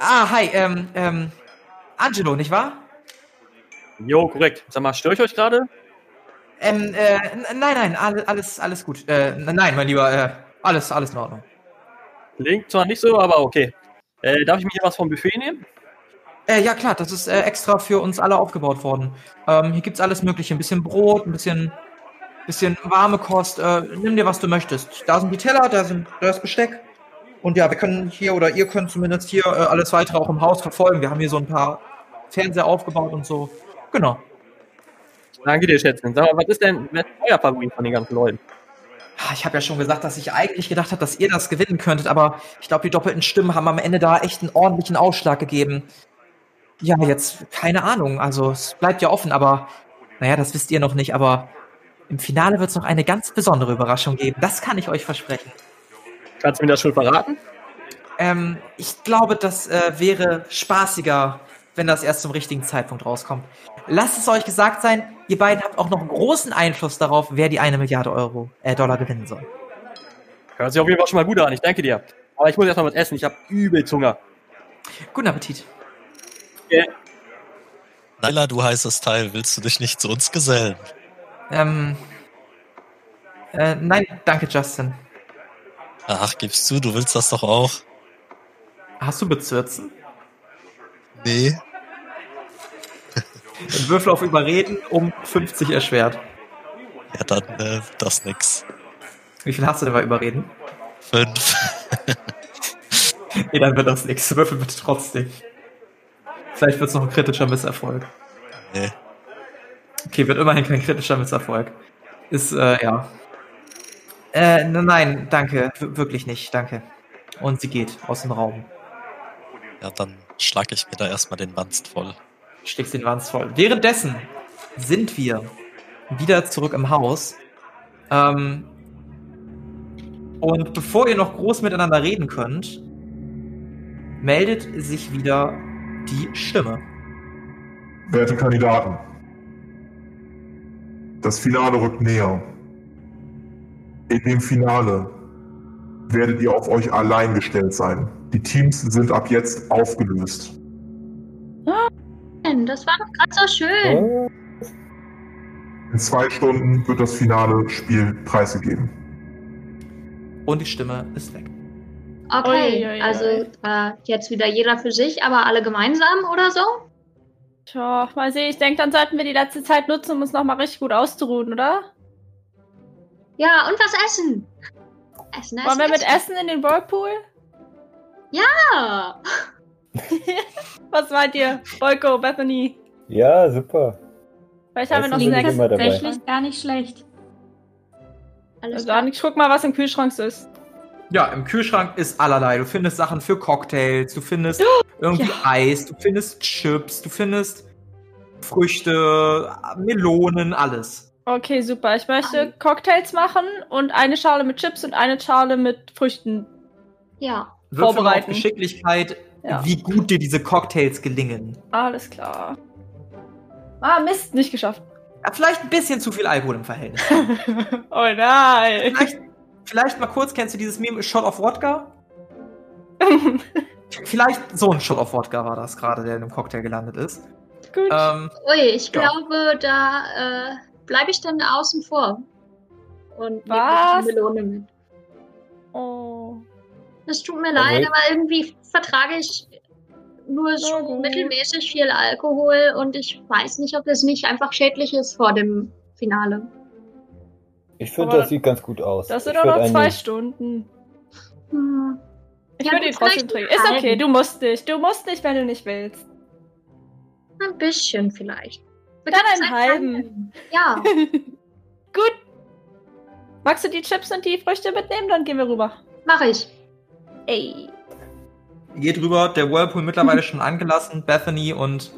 Ah, hi, ähm, ähm, Angelo, nicht wahr? Jo, korrekt. Sag mal, störe ich euch gerade? Ähm, äh, nein, nein, alle- alles, alles gut. Äh, nein, mein Lieber, äh, alles, alles in Ordnung. Klingt zwar nicht so, aber okay. Äh, darf ich mir hier was vom Buffet nehmen? Äh, ja, klar, das ist äh, extra für uns alle aufgebaut worden. Ähm, hier gibt's alles Mögliche. Ein bisschen Brot, ein bisschen, bisschen warme Kost. Äh, nimm dir, was du möchtest. Da sind die Teller, da, sind, da ist Besteck. Und ja, wir können hier, oder ihr könnt zumindest hier äh, alles weitere auch im Haus verfolgen. Wir haben hier so ein paar Fernseher aufgebaut und so. Genau. Danke dir, Schätzchen. Sag mal, was ist denn wer ist euer Favorit von den ganzen Leuten? Ich habe ja schon gesagt, dass ich eigentlich gedacht habe, dass ihr das gewinnen könntet, aber ich glaube, die doppelten Stimmen haben am Ende da echt einen ordentlichen Ausschlag gegeben. Ja, jetzt keine Ahnung. Also es bleibt ja offen, aber naja, das wisst ihr noch nicht. Aber im Finale wird es noch eine ganz besondere Überraschung geben. Das kann ich euch versprechen. Kannst du mir das schon verraten? Ähm, ich glaube, das äh, wäre spaßiger, wenn das erst zum richtigen Zeitpunkt rauskommt. Lasst es euch gesagt sein, ihr beiden habt auch noch einen großen Einfluss darauf, wer die eine Milliarde Euro, äh, Dollar gewinnen soll. Hört sich auf jeden Fall schon mal gut an, ich danke dir. Aber ich muss erstmal was essen, ich habe übelst Hunger. Guten Appetit. Naila, du heißes Teil, willst du dich nicht zu uns gesellen? Ähm. Äh, nein, danke, Justin. Ach, gibst du, du willst das doch auch. Hast du Bezirzen? Nee. Ein Würfel auf Überreden um 50 erschwert. Ja, dann äh, das nix. Wie viel hast du denn bei Überreden? Fünf. Nee, dann wird das nichts. Würfel bitte trotzdem. Vielleicht wird es noch ein kritischer Misserfolg. Nee. Okay, wird immerhin kein kritischer Misserfolg. Ist, äh, ja. Äh, nein, danke. W wirklich nicht, danke. Und sie geht aus dem Raum. Ja, dann schlag ich mir da erstmal den Wanst voll. Schlägst den Wanz voll. Währenddessen sind wir wieder zurück im Haus. Ähm, und bevor ihr noch groß miteinander reden könnt, meldet sich wieder die Stimme. Werte Kandidaten, das Finale rückt näher. In dem Finale werdet ihr auf euch allein gestellt sein. Die Teams sind ab jetzt aufgelöst. Das war doch gerade so schön. In zwei Stunden wird das finale Spiel preisgegeben. und die Stimme ist weg. Okay, Uiuiui. also äh, jetzt wieder jeder für sich, aber alle gemeinsam oder so? Tja, mal sehen, ich denke, dann sollten wir die letzte Zeit nutzen, um uns nochmal richtig gut auszuruhen, oder? Ja, und was essen? Essen, essen, Wollen wir mit Essen in den Whirlpool? Ja. Was meint ihr? Boyko, Bethany? Ja, super. Vielleicht haben wir noch dabei. Tatsächlich gar nicht schlecht. Alles Also, ich guck mal, was im Kühlschrank ist. Ja, im Kühlschrank ist allerlei. Du findest Sachen für Cocktails, du findest irgendwie Eis, du findest Chips, du findest Früchte, Melonen, alles. Okay, super. Ich möchte Cocktails machen und eine Schale mit Chips und eine Schale mit Früchten. Ja. Würfel mal auf Vorbereiten. Geschicklichkeit, Ja. wie gut dir diese Cocktails gelingen. Alles klar. Ah, Mist, nicht geschafft. Ja, vielleicht ein bisschen zu viel Alkohol im Verhältnis. oh nein. Vielleicht, vielleicht mal kurz, kennst du dieses Meme Shot of Wodka? Vielleicht so ein Shot of Wodka war das gerade, der in einem Cocktail gelandet ist. Gut. Ähm, Ui, ich Ja. glaube, da äh, bleibe ich dann außen vor. Und Was? die Melone mit. oh. Es tut mir leid, aber irgendwie vertrage ich nur so mittelmäßig viel Alkohol und ich weiß nicht, ob das nicht einfach schädlich ist vor dem Finale. Ich finde, das sieht ganz gut aus. Das sind doch noch zwei. Stunden. Hm. Ich Ja, würde ihn trotzdem trinken. Ist okay, halben. du musst nicht. Du musst nicht, wenn du nicht willst. Ein bisschen vielleicht. Wir Dann können einen halben. teilen. Ja, Gut. Magst du die Chips und die Früchte mitnehmen? Dann gehen wir rüber. mache ich. Ey. geht rüber, der Whirlpool mittlerweile schon angelassen. Bethany und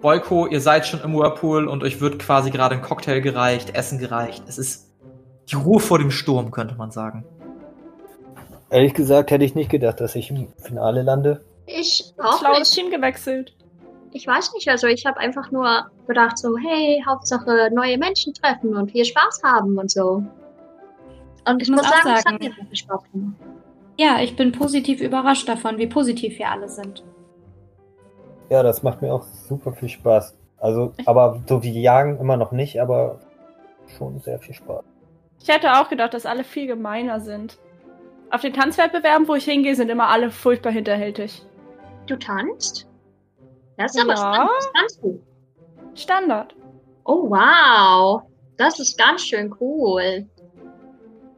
Boyko, ihr seid schon im Whirlpool und euch wird quasi gerade ein Cocktail gereicht, Essen gereicht. Es ist die Ruhe vor dem Sturm, könnte man sagen. Ehrlich gesagt hätte ich nicht gedacht, dass ich im Finale lande. Ich auch Schlaues nicht. Team gewechselt. Ich weiß nicht, also ich habe einfach nur gedacht so, hey, Hauptsache neue Menschen treffen und viel Spaß haben und so. Und ich, Ich muss muss auch sagen, es hat sagen- mir wirklich Spaß gemacht. Ja, ich bin positiv überrascht davon, wie positiv wir alle sind. Ja, das macht mir auch super viel Spaß. Also, aber so wie Jagen immer noch nicht, aber schon sehr viel Spaß. Ich hätte auch gedacht, dass alle viel gemeiner sind. Auf den Tanzwettbewerben, wo ich hingehe, sind immer alle furchtbar hinterhältig. Du tanzt? Das ist aber Ja. spannend. Was tanzt du? Standard. Oh, wow. Das ist ganz schön cool.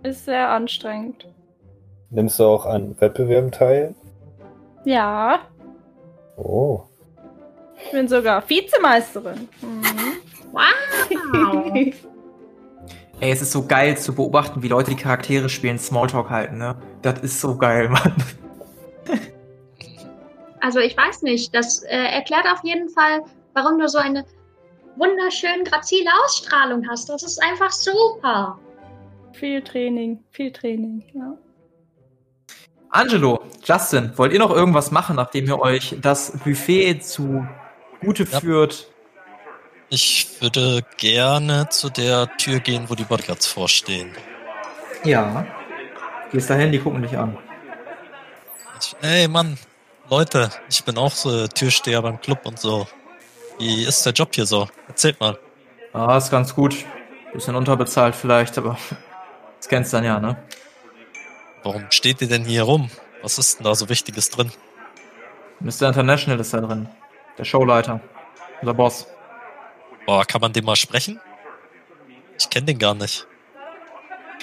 Ist sehr anstrengend. Nimmst du auch an Wettbewerben teil? Ja, Oh. ich bin sogar Vizemeisterin. Mhm. Wow. Ey, es ist so geil zu beobachten, wie Leute die Charaktere spielen, Smalltalk halten, ne? Das ist so geil, Mann. Also ich weiß nicht, das äh, erklärt auf jeden Fall, warum du so eine wunderschön grazile Ausstrahlung hast. Das ist einfach super. viel Training, viel Training. Ja. Angelo, Justin, wollt ihr noch irgendwas machen, nachdem ihr euch das Buffet zu Gute Ja. führt? Ich würde gerne zu der Tür gehen, wo die Bodyguards vorstehen. Ja. Gehst dahin, die gucken dich an. Ich, ey Mann, Leute, ich bin auch so Türsteher beim Club und so. Wie ist der Job hier so? Erzählt mal. Ah, ist ganz gut. Bisschen unterbezahlt vielleicht, aber das kennst du dann ja, ne? Warum steht ihr denn hier rum? Was ist denn da so Wichtiges drin? Mr. International ist da drin. Der Showleiter. Unser Boss. Boah, kann man den mal sprechen? Ich kenne den gar nicht.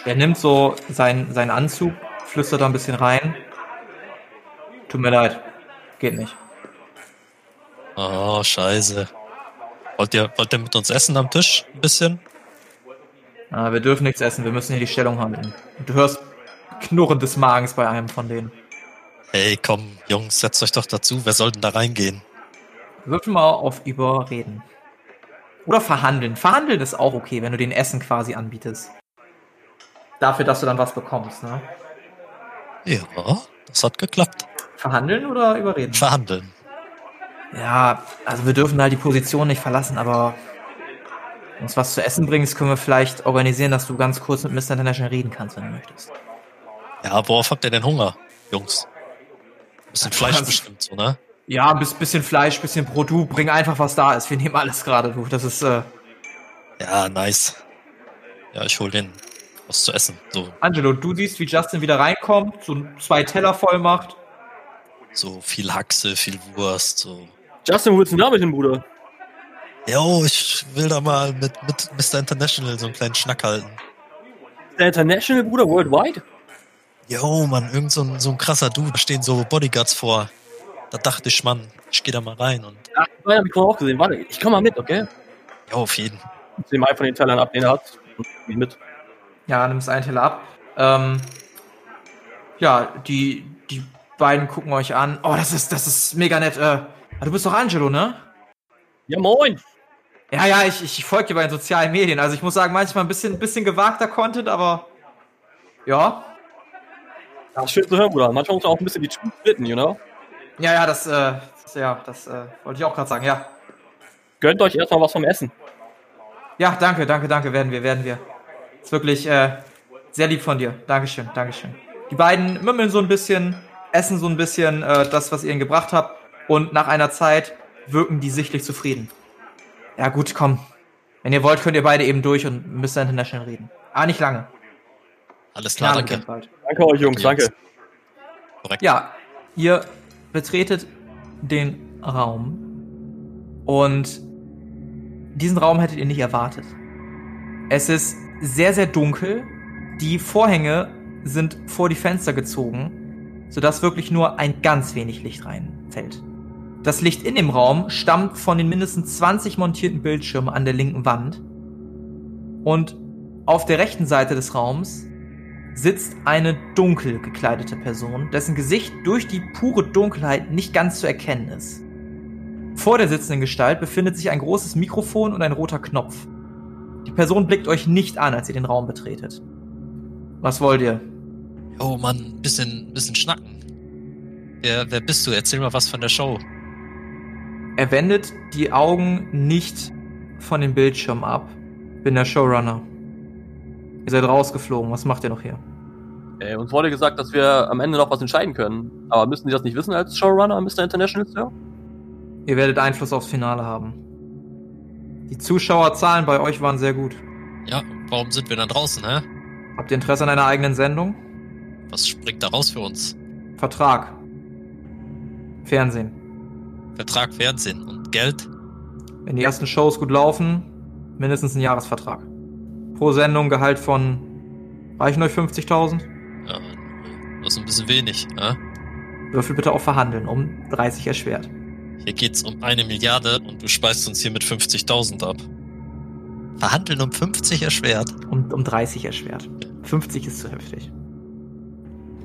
Er nimmt so seinen, seinen Anzug, flüstert da ein bisschen rein. Tut mir leid. Geht nicht. Oh, scheiße. Wollt ihr, wollt ihr mit uns essen am Tisch? Ein bisschen? Ah, wir dürfen nichts essen, wir müssen hier die Stellung halten. Und du hörst Knurren des Magens bei einem von denen. Hey, komm, Jungs, setzt euch doch dazu. Wer soll denn da reingehen? Würfel mal auf Überreden. Oder verhandeln. Verhandeln ist auch okay, wenn du den Essen quasi anbietest. Dafür, dass du dann was bekommst, ne? Ja, das hat geklappt. Verhandeln oder überreden? Verhandeln. Ja, also wir dürfen halt die Position nicht verlassen, aber wenn uns was zu essen bringst, können wir vielleicht organisieren, dass du ganz kurz mit Mr. International reden kannst, wenn du möchtest. Ja, worauf habt ihr denn Hunger, Jungs? Bisschen Fleisch kannst- bestimmt, so, ne? Ja, bis bisschen Fleisch, bisschen Brot, du bring einfach was da ist. Wir nehmen alles gerade, du. Das ist äh, Ja, nice. Ja, ich hol den was zu essen. So, Angelo, du siehst, wie Justin wieder reinkommt, so zwei Teller voll macht. so viel Haxe, viel Wurst, so. Justin, wo willst du denn damit hin, Bruder? Jo, ich will da mal mit, mit Mr. International so einen kleinen Schnack halten. Der International, Bruder, worldwide? Jo, Mann, irgend so ein, so ein krasser Dude, da stehen so Bodyguards vor. Da dachte ich, Mann, ich gehe da mal rein und, Ach, das hab ich vorhin auch gesehen. Warte, ich komm mal mit, okay? ja, auf jeden. Ich nehme einen von den Tellern ab, den er hat. Und mit. Ja, nimmst einen Teller ab. Ähm, ja, die, die beiden gucken euch an. Oh, das ist, das ist mega nett. Äh, du bist doch Angelo, ne? Ja, moin! Ja, ja, ich, ich folge dir bei den sozialen Medien. Also ich muss sagen, manchmal ein bisschen, bisschen gewagter Content, aber ja. Das ist schön zu hören, Bruder. Manchmal muss man auch ein bisschen die Truth splitten, you know? Ja, ja, das, äh, das ja, das äh, wollte ich auch gerade sagen, ja. Gönnt euch erstmal was vom Essen. Ja, danke, danke, danke, werden wir, werden wir. Ist wirklich äh, sehr lieb von dir. Dankeschön, Dankeschön. Die beiden mümmeln so ein bisschen, essen so ein bisschen äh, das, was ihr ihnen gebracht habt und nach einer Zeit wirken die sichtlich zufrieden. Ja gut, komm. Wenn ihr wollt, könnt ihr beide eben durch und Mr. International reden. Ah, nicht lange. Alles klar, danke. Danke euch, Jungs, danke. Korrekt. Ja, ihr betretet den Raum und diesen Raum hättet ihr nicht erwartet. Es ist sehr, sehr dunkel. Die Vorhänge sind vor die Fenster gezogen, sodass wirklich nur ein ganz wenig Licht reinfällt. Das Licht in dem Raum stammt von den mindestens 20 montierten Bildschirmen an der linken Wand. Und auf der rechten Seite des Raums sitzt eine dunkel gekleidete Person, dessen Gesicht durch die pure Dunkelheit nicht ganz zu erkennen ist. Vor der sitzenden Gestalt befindet sich ein großes Mikrofon und ein roter Knopf. Die Person blickt euch nicht an, als ihr den Raum betretet. Was wollt ihr? Jo, Mann, bisschen, bisschen schnacken. Wer, wer bist du? Erzähl mal was von der Show. Er wendet die Augen nicht von dem Bildschirm ab. Bin der Showrunner. Ihr seid rausgeflogen. Was macht ihr noch hier? Ey, uns wurde gesagt, dass wir am Ende noch was entscheiden können. Aber müssen Sie das nicht wissen als Showrunner, Mr. International Sir? Ihr werdet Einfluss aufs Finale haben. Die Zuschauerzahlen bei euch waren sehr gut. Ja, warum sind wir dann draußen, hä? Habt ihr Interesse an einer eigenen Sendung? Was springt da raus für uns? Vertrag. Fernsehen. Vertrag, Fernsehen und Geld? Wenn die ersten Shows gut laufen, mindestens ein Jahresvertrag. Pro Sendung Gehalt von. Reichen euch 50.000? Ja, das ist ein bisschen wenig, hä? Würfel bitte auf Verhandeln, um 30 erschwert. Hier geht's um eine Milliarde und du speist uns hier mit 50.000 ab. Verhandeln um 50 erschwert. Um, um 30 erschwert. 50 ist zu heftig.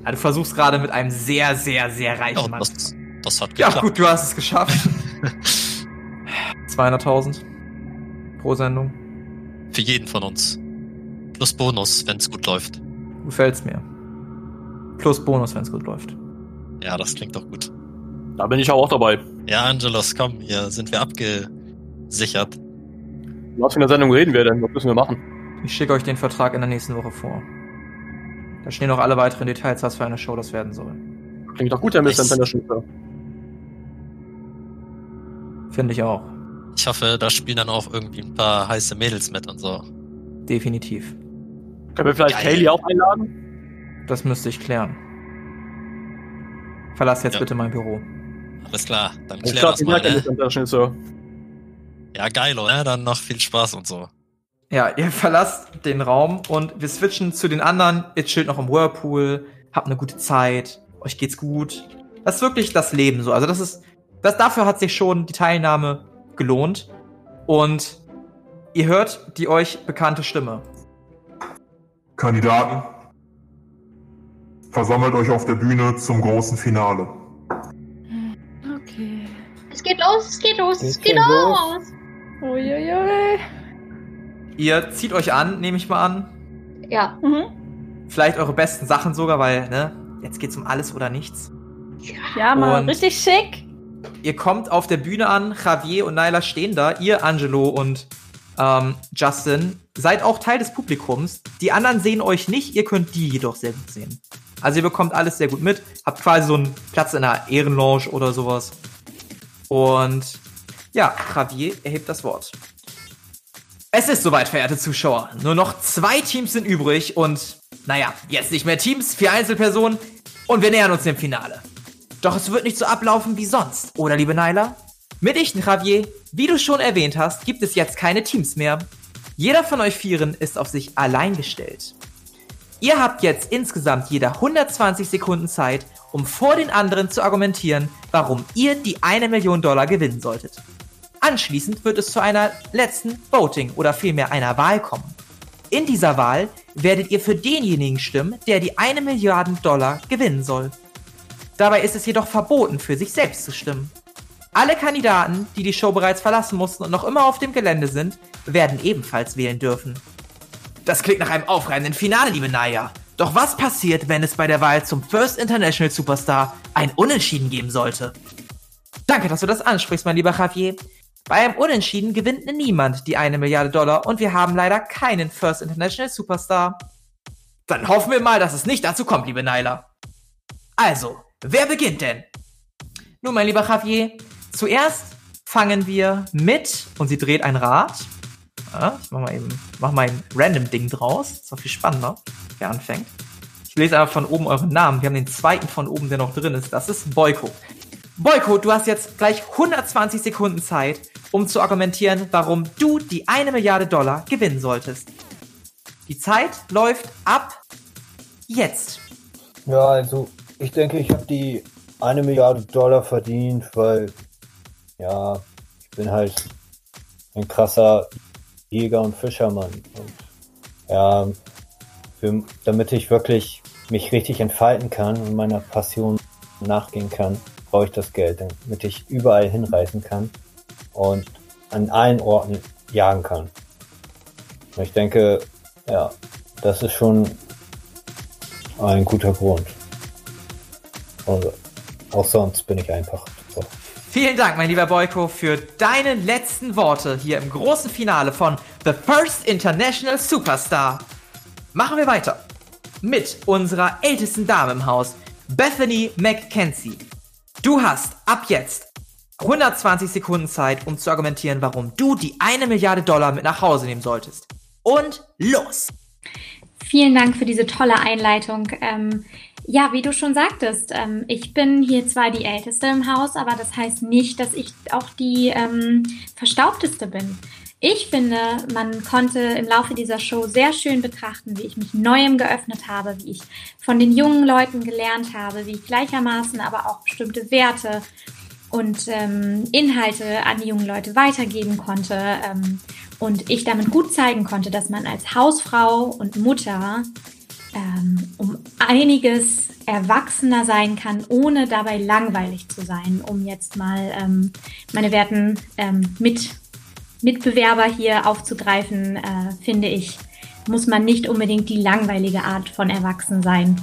Ja, du versuchst gerade mit einem sehr, sehr, sehr reichen Ja, Mann. das, das hat Ja, geklappt. gut, du hast es geschafft. 200.000 pro Sendung. Für jeden von uns. Plus Bonus, wenn's gut läuft. Gefällt's mir. Plus Bonus, wenn es gut läuft. Ja, das klingt doch gut. Da bin ich auch dabei. Ja, Angelos, komm, hier sind wir abgesichert. Was für eine Sendung reden wir denn? Was müssen wir machen? Ich schicke euch den Vertrag in der nächsten Woche vor. Da stehen noch alle weiteren Details, was für eine Show das werden soll. Klingt doch gut, Herr Mr. International. Finde ich auch. Ich hoffe, da spielen dann auch irgendwie ein paar heiße Mädels mit und so. Definitiv. Können wir vielleicht Geil. Kaylee auch einladen? Das müsste ich klären. Verlass jetzt Ja. bitte mein Büro. Alles klar, dann klär klar, das mal, ne? Sir. Ja, geil, oder? Dann noch viel Spaß und so. Ja, ihr verlasst den Raum und wir switchen zu den anderen. Ihr chillt noch im Whirlpool, habt eine gute Zeit, euch geht's gut. Das ist wirklich das Leben so. Also das ist, das, dafür hat sich schon die Teilnahme gelohnt. Und ihr hört die euch bekannte Stimme. Kandidaten, versammelt euch auf der Bühne zum großen Finale. Okay. Es geht los, es geht los, es geht los. Uiuiui. Ihr zieht euch an, nehme ich mal an. Ja. Mhm. Vielleicht eure besten Sachen sogar, weil, ne, jetzt geht's um alles oder nichts. Ja, Mann, Und- richtig schick. Ihr kommt auf der Bühne an, Javier und Naila stehen da, ihr, Angelo und ähm, Justin, seid auch Teil des Publikums. Die anderen sehen euch nicht, ihr könnt die jedoch sehr gut sehen. Also ihr bekommt alles sehr gut mit, habt quasi so einen Platz in einer Ehrenlounge oder sowas. Und ja, Javier erhebt das Wort. Es ist soweit, verehrte Zuschauer. Nur noch zwei Teams sind übrig und, naja, jetzt nicht mehr Teams, vier Einzelpersonen und wir nähern uns dem Finale. Doch es wird nicht so ablaufen wie sonst, oder liebe Nyla? Mitnichten, Javier, wie du schon erwähnt hast, gibt es jetzt keine Teams mehr. Jeder von euch Vieren ist auf sich allein gestellt. Ihr habt jetzt insgesamt jeder 120 Sekunden Zeit, um vor den anderen zu argumentieren, warum ihr die eine Million Dollar gewinnen solltet. Anschließend wird es zu einer letzten Voting oder vielmehr einer Wahl kommen. In dieser Wahl werdet ihr für denjenigen stimmen, der die eine Milliarde Dollar gewinnen soll. Dabei ist es jedoch verboten, für sich selbst zu stimmen. Alle Kandidaten, die die Show bereits verlassen mussten und noch immer auf dem Gelände sind, werden ebenfalls wählen dürfen. Das klingt nach einem aufreibenden Finale, liebe Naya. Doch was passiert, wenn es bei der Wahl zum First International Superstar ein Unentschieden geben sollte? Danke, dass du das ansprichst, mein lieber Javier. Bei einem Unentschieden gewinnt niemand die eine Milliarde Dollar und wir haben leider keinen First International Superstar. Dann hoffen wir mal, dass es nicht dazu kommt, liebe Nyla. Also, wer beginnt denn? Nun, mein lieber Javier, zuerst fangen wir mit, und sie dreht ein Rad. Ja, ich mach mal eben, mach mal ein random Ding draus. Ist doch viel spannender, wer anfängt. Ich lese einfach von oben euren Namen. Wir haben den zweiten von oben, der noch drin ist. Das ist Boyko. Boyko, du hast jetzt gleich 120 Sekunden Zeit, um zu argumentieren, warum du die eine Milliarde Dollar gewinnen solltest. Die Zeit läuft ab jetzt. Ja, also ich denke, ich habe die eine Milliarde Dollar verdient, weil ja, ich bin halt ein krasser Jäger und Fischermann. Und ja, für, damit ich wirklich mich richtig entfalten kann und meiner Passion nachgehen kann, brauche ich das Geld, damit ich überall hinreisen kann und an allen Orten jagen kann. Und ich denke, ja, das ist schon ein guter Grund. Und auch sonst bin ich einfach so. Vielen Dank, mein lieber Boyko, für deine letzten Worte hier im großen Finale von The First International Superstar. Machen wir weiter mit unserer ältesten Dame im Haus, Bethany McKenzie. Du hast ab jetzt 120 Sekunden Zeit, um zu argumentieren, warum du die eine Milliarde Dollar mit nach Hause nehmen solltest. Und los! Vielen Dank für diese tolle Einleitung. Ähm, ja, wie du schon sagtest, ähm, ich bin hier zwar die Älteste im Haus, aber das heißt nicht, dass ich auch die ähm, Verstaubteste bin. Ich finde, man konnte im Laufe dieser Show sehr schön betrachten, wie ich mich Neuem geöffnet habe, wie ich von den jungen Leuten gelernt habe, wie ich gleichermaßen aber auch bestimmte Werte und ähm, Inhalte an die jungen Leute weitergeben konnte ähm, und ich damit gut zeigen konnte, dass man als Hausfrau und Mutter ähm, um einiges erwachsener sein kann, ohne dabei langweilig zu sein, um jetzt mal ähm, meine werten ähm, mit, Mitbewerber hier aufzugreifen, äh, finde ich, muss man nicht unbedingt die langweilige Art von Erwachsen sein.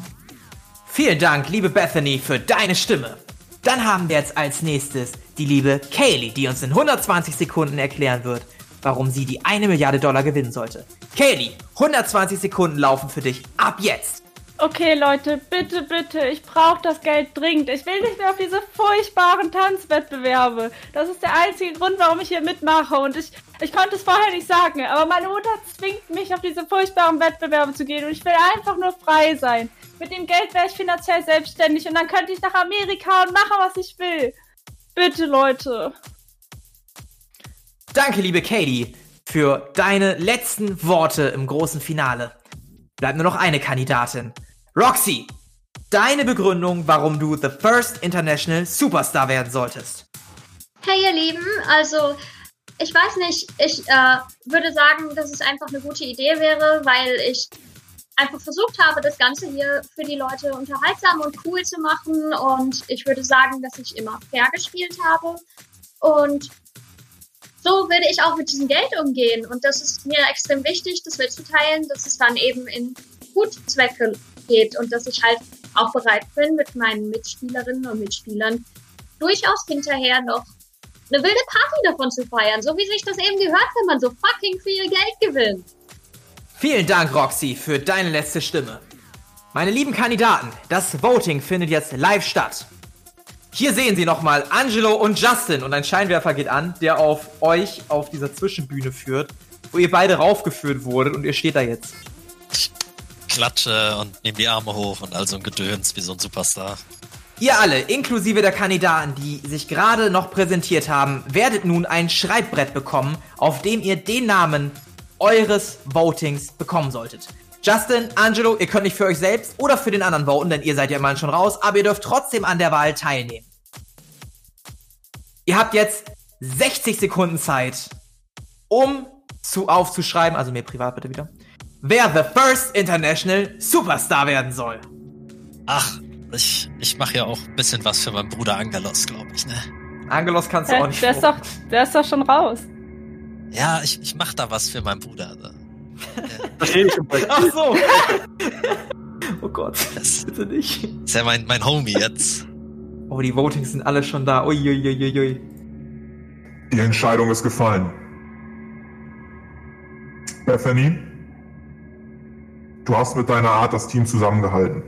Vielen Dank, liebe Bethany, für deine Stimme. Dann haben wir jetzt als nächstes die liebe Kaylee, die uns in 120 Sekunden erklären wird, warum sie die eine Milliarde Dollar gewinnen sollte. Kaylee, 120 Sekunden laufen für dich ab jetzt. Okay, Leute, bitte, bitte, ich brauche das Geld dringend. Ich will nicht mehr auf diese furchtbaren Tanzwettbewerbe. Das ist der einzige Grund, warum ich hier mitmache. Und ich, ich konnte es vorher nicht sagen, aber meine Mutter zwingt mich, auf diese furchtbaren Wettbewerbe zu gehen. Und ich will einfach nur frei sein. Mit dem Geld wäre ich finanziell selbstständig und dann könnte ich nach Amerika und machen, was ich will. Bitte, Leute. Danke, liebe Katie, für deine letzten Worte im großen Finale. Bleibt nur noch eine Kandidatin. Roxy, deine Begründung, warum du The First International Superstar werden solltest. Hey ihr Lieben, also ich weiß nicht, ich äh, würde sagen, dass es einfach eine gute Idee wäre, weil ich einfach versucht habe, das Ganze hier für die Leute unterhaltsam und cool zu machen. Und ich würde sagen, dass ich immer fair gespielt habe. Und so würde ich auch mit diesem Geld umgehen. Und das ist mir extrem wichtig, das mitzuteilen, dass es dann eben in Gutzwecke geht und dass ich halt auch bereit bin, mit meinen Mitspielerinnen und Mitspielern durchaus hinterher noch eine wilde Party davon zu feiern, so wie sich das eben gehört, wenn man so fucking viel Geld gewinnt. Vielen Dank, Roxy, für deine letzte Stimme. Meine lieben Kandidaten, das Voting findet jetzt live statt. Hier sehen Sie nochmal Angelo und Justin und ein Scheinwerfer geht an, der auf euch auf dieser Zwischenbühne führt, wo ihr beide raufgeführt wurdet und ihr steht da jetzt. Ich klatsche und nehme die Arme hoch und all so ein Gedöns wie so ein Superstar. Ihr alle, inklusive der Kandidaten, die sich gerade noch präsentiert haben, werdet nun ein Schreibbrett bekommen, auf dem ihr den Namen eures Votings bekommen solltet. Justin, Angelo, ihr könnt nicht für euch selbst oder für den anderen voten, denn ihr seid ja immerhin schon raus, aber ihr dürft trotzdem an der Wahl teilnehmen. Ihr habt jetzt 60 Sekunden Zeit, um zu aufzuschreiben, also mir privat bitte wieder, wer the first international Superstar werden soll. Ach, ich, ich mache ja auch ein bisschen was für meinen Bruder Angelos, glaube ich, ne? Angelos kannst du Der, auch nicht der, ist doch, der ist doch schon raus. Ja, ich, ich mache da was für meinen Bruder. Also. Verstehe ich komplett. Ach so. oh Gott, Das bitte nicht. ist ja mein, mein Homie jetzt. Oh, die Votings sind alle schon da. Uiuiuiui. Die Entscheidung ist gefallen. Bethany, du hast mit deiner Art das Team zusammengehalten.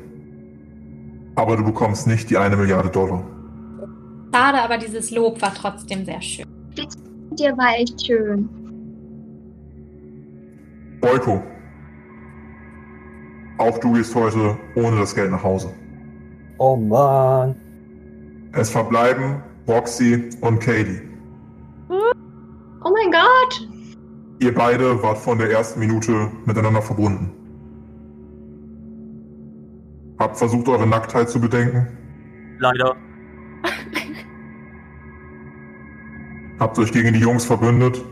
Aber du bekommst nicht die eine Milliarde Dollar. Schade, aber dieses Lob war trotzdem sehr schön. Dir war echt schön. Boyko, auch du gehst heute ohne das Geld nach Hause. Oh Mann. Es verbleiben Roxy und Katie. Oh mein Gott! Ihr beide wart von der ersten Minute miteinander verbunden. Habt versucht, eure Nacktheit zu bedenken. Leider. Habt euch gegen die Jungs verbündet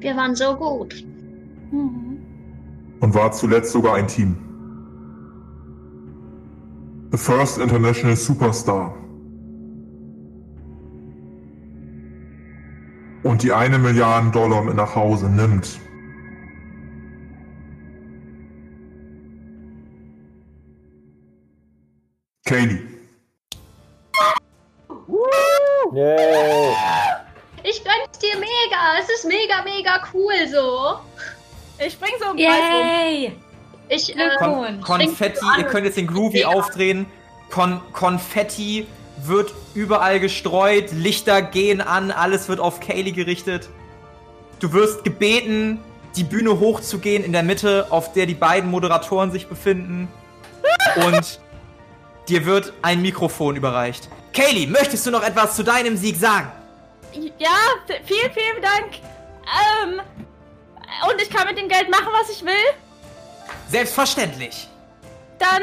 Wir waren so gut. Mhm. und wart zuletzt sogar ein Team. The First International Superstar. Und die eine Milliarde Dollar mit nach Hause nimmt. Kaylee. Yay. Ich gönn's dir mega. Es ist mega, mega cool so. Ich spring so im Kreis rum. Yay! Ich, äh. Kon Konfetti, ihr könnt jetzt den Groovy aufdrehen. Kon Konfetti wird überall gestreut, Lichter gehen an, alles wird auf Kaylee gerichtet. Du wirst gebeten, die Bühne hochzugehen in der Mitte, auf der die beiden Moderatoren sich befinden. Und dir wird ein Mikrofon überreicht. Kaylee, möchtest du noch etwas zu deinem Sieg sagen? Ja, vielen, vielen Dank. Ähm, und ich kann mit dem Geld machen, was ich will. Selbstverständlich. Dann,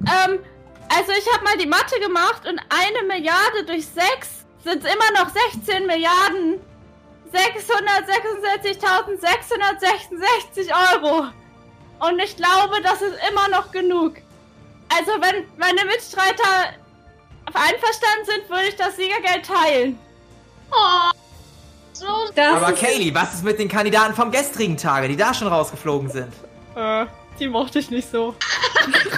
ähm, also ich habe mal die Mathe gemacht und eine Milliarde durch sechs sind immer noch 16 Milliarden 666.666 Euro. Und ich glaube, das ist immer noch genug. Also wenn meine Mitstreiter einverstanden sind, würde ich das Siegergeld teilen. oh, so Das Aber Kaylee, was ist mit den Kandidaten vom gestrigen Tage, die da schon rausgeflogen sind? Äh, die mochte ich nicht so.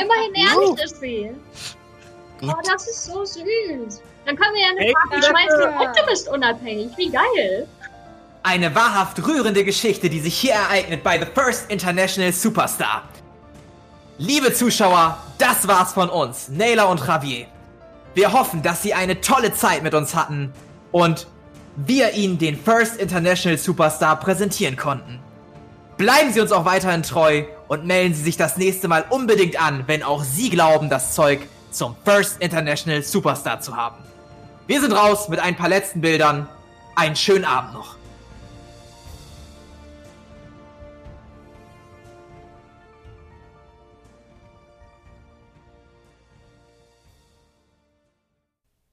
immerhin ehrlich ist sie. Oh, das ist so süß. Dann können wir ja eine Hey, Party schmeißen und du bist unabhängig. Wie geil. Eine wahrhaft rührende Geschichte, die sich hier ereignet bei The First International Superstar. Liebe Zuschauer, das war's von uns, Naylor und Javier. Wir hoffen, dass Sie eine tolle Zeit mit uns hatten und wir Ihnen den First International Superstar präsentieren konnten. Bleiben Sie uns auch weiterhin treu und melden Sie sich das nächste Mal unbedingt an, wenn auch Sie glauben, das Zeug zum First International Superstar zu haben. Wir sind raus mit ein paar letzten Bildern. Einen schönen Abend noch.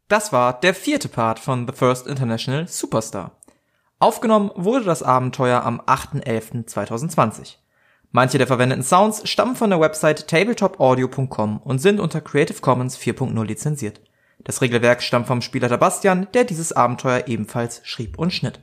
Das war der vierte Part von The First International Superstar. Aufgenommen wurde das Abenteuer am 8.11.2020. Manche der verwendeten Sounds stammen von der Website tabletopaudio.com und sind unter Creative Commons 4.0 lizenziert. Das Regelwerk stammt vom Spielleiter Bastian, der dieses Abenteuer ebenfalls schrieb und schnitt.